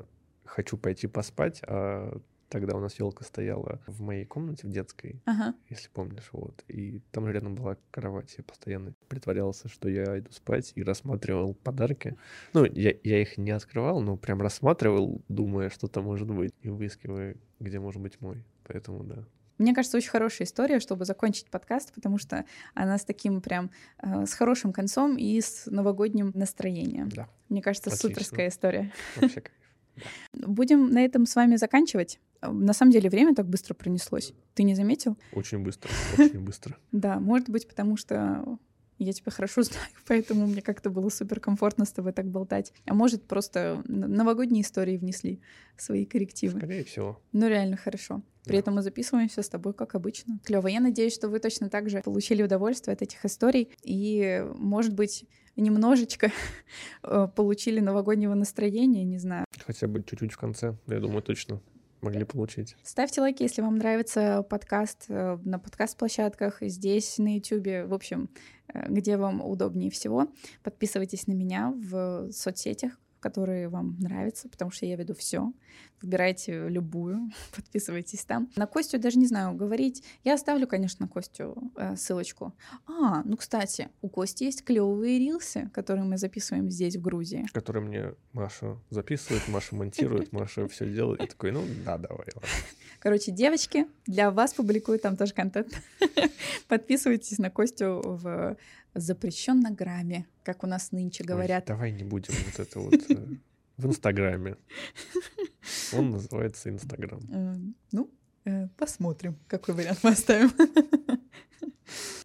хочу пойти поспать, а Тогда у нас елка стояла в моей комнате в детской, ага. если помнишь, вот. И там рядом была кровать. Я постоянно притворялся, что я иду спать и рассматривал подарки. Ну, я, я их не открывал, но прям рассматривал, думая, что там может быть, и выискивая, где может быть мой. Поэтому да. Мне кажется, очень хорошая история, чтобы закончить подкаст, потому что она с таким прям э, с хорошим концом и с новогодним настроением. Да. Мне кажется, Отлично. суперская история. Вообще. Будем на этом с вами заканчивать. На самом деле время так быстро пронеслось. Ты не заметил? Очень быстро, очень быстро. Да, может быть, потому что я тебя хорошо знаю, поэтому мне как-то было супер комфортно с тобой так болтать. А может, просто новогодние истории внесли свои коррективы. Скорее всего. Ну, реально хорошо. При да. этом мы записываемся с тобой, как обычно. Клево. Я надеюсь, что вы точно так же получили удовольствие от этих историй. И, может быть, немножечко э, получили новогоднего настроения, не знаю. Хотя бы чуть-чуть в конце, я думаю, точно могли получить. Ставьте лайки, если вам нравится подкаст э, на подкаст-площадках, здесь, на YouTube, в общем, э, где вам удобнее всего. Подписывайтесь на меня в соцсетях, которые вам нравятся, потому что я веду все. Выбирайте любую, подписывайтесь там. На Костю даже не знаю говорить. Я оставлю, конечно, на Костю э, ссылочку. А, ну, кстати, у Кости есть клевые рилсы, которые мы записываем здесь, в Грузии. Которые мне Маша записывает, Маша монтирует, Маша все делает. Я такой, ну, да, давай. Короче, девочки, для вас публикую там тоже контент. Подписывайтесь на Костю в запрещеннограмме, как у нас нынче говорят. Ой, давай не будем вот это вот э, в Инстаграме. Он называется Инстаграм. Э, ну, э, посмотрим, какой вариант мы оставим.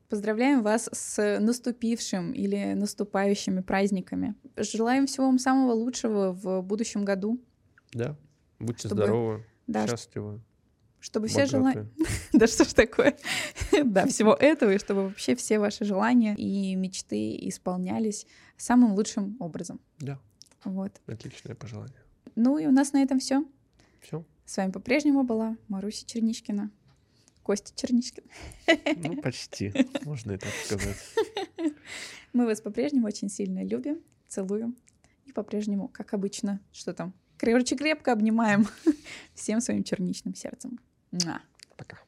Поздравляем вас с наступившим или наступающими праздниками. Желаем всего вам самого лучшего в будущем году. Да. Будьте чтобы... здоровы, да, счастливы. Чтобы все желания... да что ж такое? да, всего этого, и чтобы вообще все ваши желания и мечты исполнялись самым лучшим образом. Да. Вот. Отличное пожелание. Ну и у нас на этом все. Все. С вами по-прежнему была Маруся Черничкина. Костя Черничкин. ну, почти. Можно и так сказать. Мы вас по-прежнему очень сильно любим, целуем. И по-прежнему, как обычно, что там, Короче, крепко обнимаем всем своим черничным сердцем. Пока.